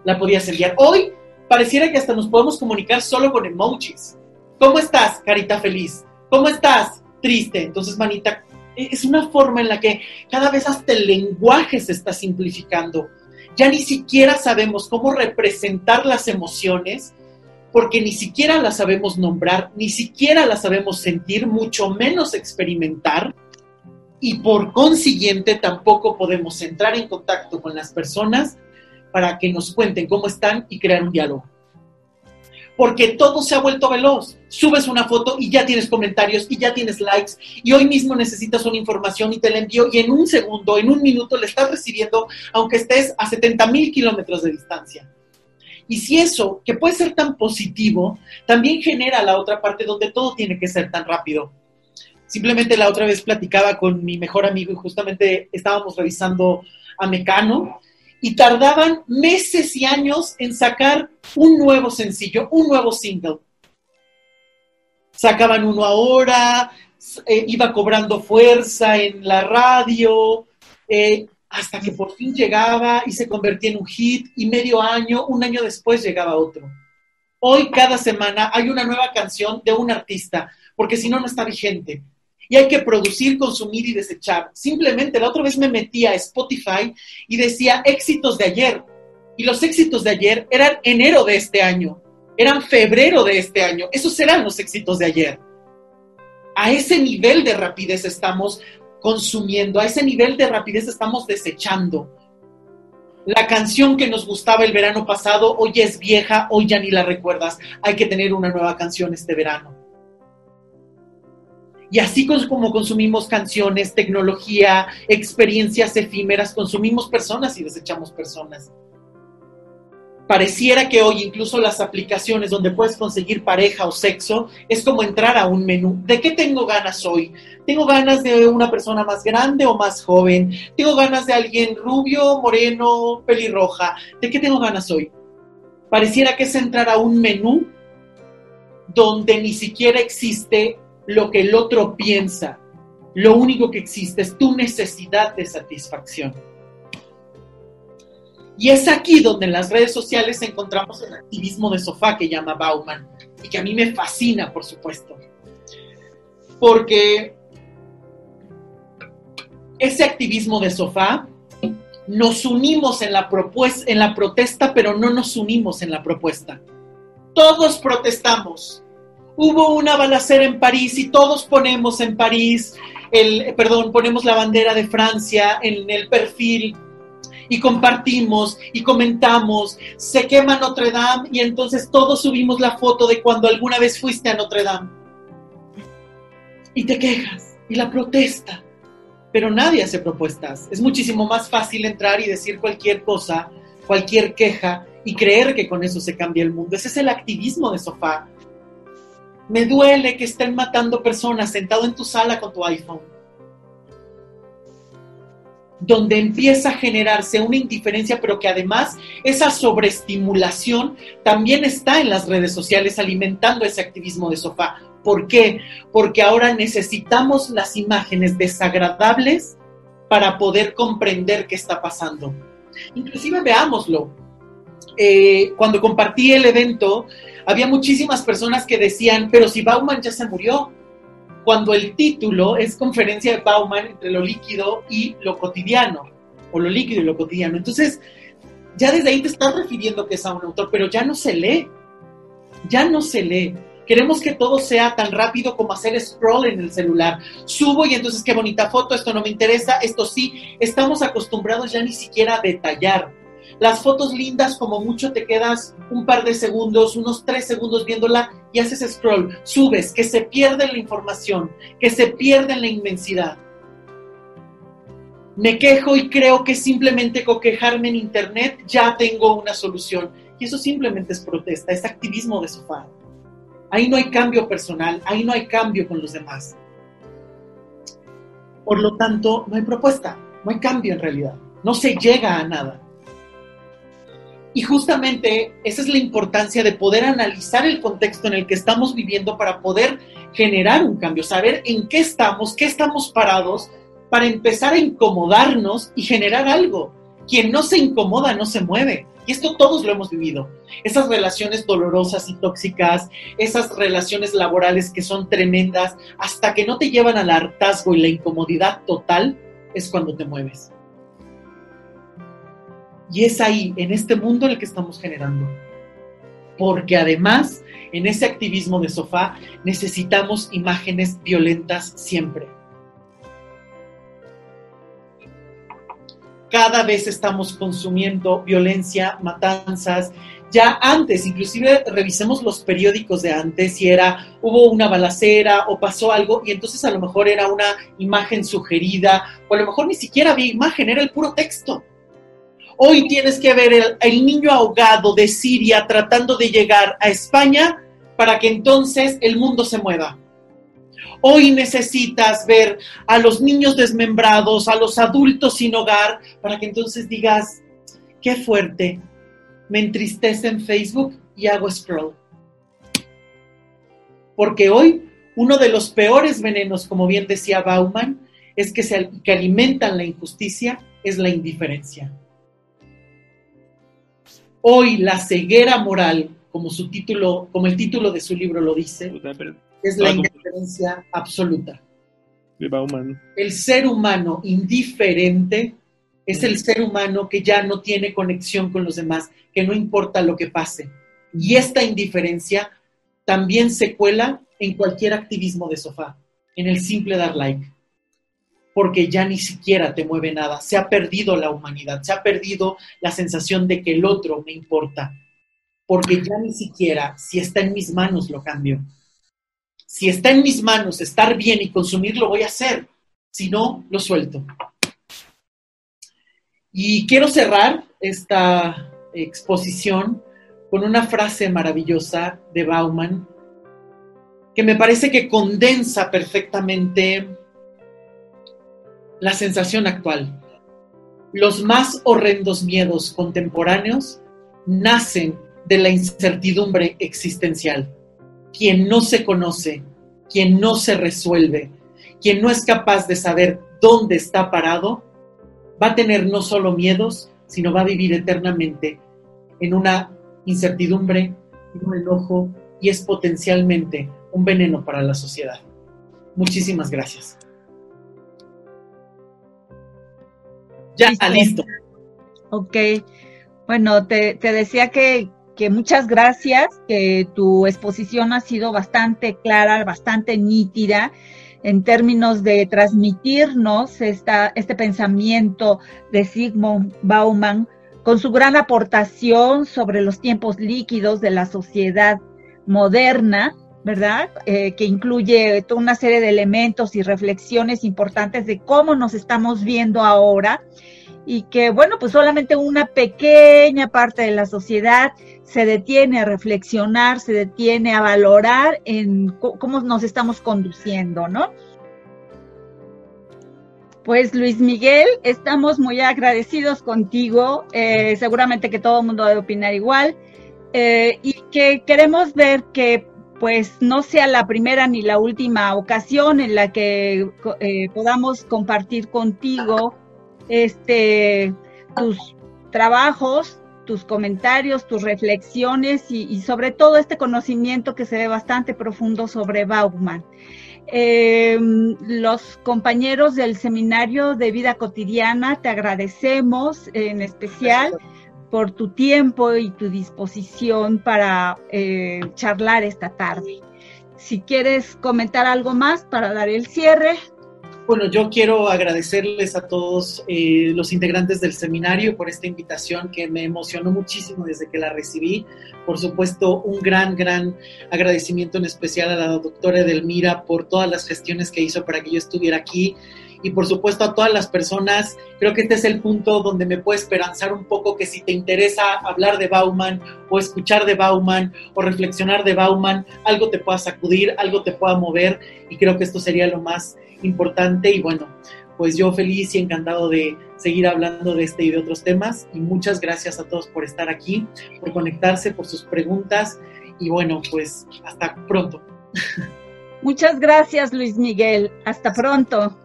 la podías enviar. Hoy pareciera que hasta nos podemos comunicar solo con emojis. ¿Cómo estás, carita feliz? ¿Cómo estás? Triste. Entonces, manita, es una forma en la que cada vez hasta el lenguaje se está simplificando. Ya ni siquiera sabemos cómo representar las emociones porque ni siquiera las sabemos nombrar, ni siquiera las sabemos sentir, mucho menos experimentar, y por consiguiente tampoco podemos entrar en contacto con las personas para que nos cuenten cómo están y crear un diálogo. Porque todo se ha vuelto veloz. Subes una foto y ya tienes comentarios y ya tienes likes y hoy mismo necesitas una información y te la envío y en un segundo, en un minuto le estás recibiendo aunque estés a 70 mil kilómetros de distancia. Y si eso, que puede ser tan positivo, también genera la otra parte donde todo tiene que ser tan rápido. Simplemente la otra vez platicaba con mi mejor amigo y justamente estábamos revisando a Mecano y tardaban meses y años en sacar un nuevo sencillo, un nuevo single. Sacaban uno ahora, eh, iba cobrando fuerza en la radio, eh, hasta que por fin llegaba y se convertía en un hit y medio año, un año después llegaba otro. Hoy cada semana hay una nueva canción de un artista, porque si no, no está vigente. Y hay que producir, consumir y desechar. Simplemente la otra vez me metí a Spotify y decía éxitos de ayer. Y los éxitos de ayer eran enero de este año, eran febrero de este año. Esos eran los éxitos de ayer. A ese nivel de rapidez estamos consumiendo, a ese nivel de rapidez estamos desechando. La canción que nos gustaba el verano pasado hoy es vieja, hoy ya ni la recuerdas. Hay que tener una nueva canción este verano. Y así como consumimos canciones, tecnología, experiencias efímeras, consumimos personas y desechamos personas. Pareciera que hoy incluso las aplicaciones donde puedes conseguir pareja o sexo es como entrar a un menú. ¿De qué tengo ganas hoy? ¿Tengo ganas de una persona más grande o más joven? ¿Tengo ganas de alguien rubio, moreno, pelirroja? ¿De qué tengo ganas hoy? Pareciera que es entrar a un menú donde ni siquiera existe lo que el otro piensa. Lo único que existe es tu necesidad de satisfacción. Y es aquí donde en las redes sociales encontramos el activismo de sofá que llama Bauman y que a mí me fascina, por supuesto. Porque ese activismo de sofá nos unimos en la, en la protesta, pero no nos unimos en la propuesta. Todos protestamos. Hubo una balacera en París y todos ponemos en París, el, perdón, ponemos la bandera de Francia en el perfil y compartimos y comentamos, se quema Notre Dame y entonces todos subimos la foto de cuando alguna vez fuiste a Notre Dame. Y te quejas y la protesta, pero nadie hace propuestas. Es muchísimo más fácil entrar y decir cualquier cosa, cualquier queja y creer que con eso se cambia el mundo. Ese es el activismo de sofá. Me duele que estén matando personas sentado en tu sala con tu iPhone donde empieza a generarse una indiferencia, pero que además esa sobreestimulación también está en las redes sociales alimentando ese activismo de sofá. ¿Por qué? Porque ahora necesitamos las imágenes desagradables para poder comprender qué está pasando. Inclusive veámoslo. Eh, cuando compartí el evento, había muchísimas personas que decían, pero si Bauman ya se murió, cuando el título es conferencia de Bauman entre lo líquido y lo cotidiano, o lo líquido y lo cotidiano. Entonces, ya desde ahí te estás refiriendo que es a un autor, pero ya no se lee, ya no se lee. Queremos que todo sea tan rápido como hacer scroll en el celular. Subo y entonces qué bonita foto, esto no me interesa, esto sí. Estamos acostumbrados ya ni siquiera a detallar las fotos lindas, como mucho te quedas un par de segundos, unos tres segundos viéndola y haces scroll, subes, que se pierde la información, que se pierde la inmensidad. Me quejo y creo que simplemente coquejarme en internet ya tengo una solución. Y eso simplemente es protesta, es activismo de sofá. Ahí no hay cambio personal, ahí no hay cambio con los demás. Por lo tanto, no hay propuesta, no hay cambio en realidad, no se llega a nada. Y justamente esa es la importancia de poder analizar el contexto en el que estamos viviendo para poder generar un cambio, saber en qué estamos, qué estamos parados, para empezar a incomodarnos y generar algo. Quien no se incomoda no se mueve. Y esto todos lo hemos vivido. Esas relaciones dolorosas y tóxicas, esas relaciones laborales que son tremendas, hasta que no te llevan al hartazgo y la incomodidad total, es cuando te mueves. Y es ahí, en este mundo en el que estamos generando. Porque además, en ese activismo de sofá, necesitamos imágenes violentas siempre. cada vez estamos consumiendo violencia, matanzas. Ya antes, inclusive revisemos los periódicos de antes y era, hubo una balacera o pasó algo y entonces a lo mejor era una imagen sugerida o a lo mejor ni siquiera había imagen, era el puro texto. Hoy tienes que ver el, niño ahogado de Siria tratando de llegar a España para que entonces el mundo se mueva. Hoy necesitas ver a los niños desmembrados, a los adultos sin hogar, para que entonces digas, qué fuerte, me entristece en Facebook y hago scroll. Porque hoy uno de los peores venenos, como bien decía Bauman, es que, se, que alimentan la injusticia, es la indiferencia. Hoy la ceguera moral, como su título, como el título de su libro lo dice, es la indiferencia absoluta. El ser humano indiferente es el ser humano que ya no tiene conexión con los demás, que no importa lo que pase. Y esta indiferencia también se cuela en cualquier activismo de sofá, en el simple dar like, porque ya ni siquiera te mueve nada, se ha perdido la humanidad, se ha perdido la sensación de que el otro me importa, porque ya ni siquiera si está en mis manos lo cambio si está en mis manos estar bien y consumirlo, voy a hacer. Si no, lo suelto. Y quiero cerrar esta exposición con una frase maravillosa de Bauman que me parece que condensa perfectamente la sensación actual. Los más horrendos miedos contemporáneos nacen de la incertidumbre existencial quien no se conoce, quien no se resuelve, quien no es capaz de saber dónde está parado, va a tener no solo miedos, sino va a vivir eternamente en una incertidumbre, en un enojo y es potencialmente un veneno para la sociedad. Muchísimas gracias. Ya, listo. Ok. Bueno, te, te decía que, que muchas gracias, que tu exposición ha sido bastante clara, bastante nítida en términos de transmitirnos esta, este pensamiento de Sigmund Bauman con su gran aportación sobre los tiempos líquidos de la sociedad moderna, ¿verdad? Eh, que incluye toda una serie de elementos y reflexiones importantes de cómo nos estamos viendo ahora y que, bueno, pues solamente una pequeña parte de la sociedad se detiene a reflexionar, se detiene a valorar en cómo nos estamos conduciendo, ¿no? Pues Luis Miguel, estamos muy agradecidos contigo, eh, seguramente que todo el mundo debe opinar igual, eh, y que queremos ver que pues no sea la primera ni la última ocasión en la que eh, podamos compartir contigo este, tus trabajos, tus comentarios, tus reflexiones y, sobre todo este conocimiento que se ve bastante profundo sobre Bauman. Em, los compañeros del seminario de vida cotidiana te agradecemos en especial por tu tiempo y tu disposición para eh, charlar esta tarde. Si quieres comentar algo más para dar el cierre, bueno, yo quiero agradecerles a todos eh, los integrantes del seminario por esta invitación que me emocionó muchísimo desde que la recibí. Por supuesto, un gran, gran agradecimiento en especial a la doctora Edelmira por todas las gestiones que hizo para que yo estuviera aquí. Y por supuesto a todas las personas, creo que este es el punto donde me puedo esperanzar un poco que si te interesa hablar de Bauman o escuchar de Bauman o reflexionar de Bauman, algo te pueda sacudir, algo te pueda mover y creo que esto sería lo más importante y bueno, pues yo feliz y encantado de seguir hablando de este y de otros temas. Y muchas gracias a todos por estar aquí, por conectarse, por sus preguntas. Y bueno, pues hasta pronto. Muchas gracias, Luis Miguel. Hasta pronto.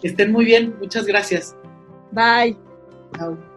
Que estén muy bien. Muchas gracias. Bye. Chao.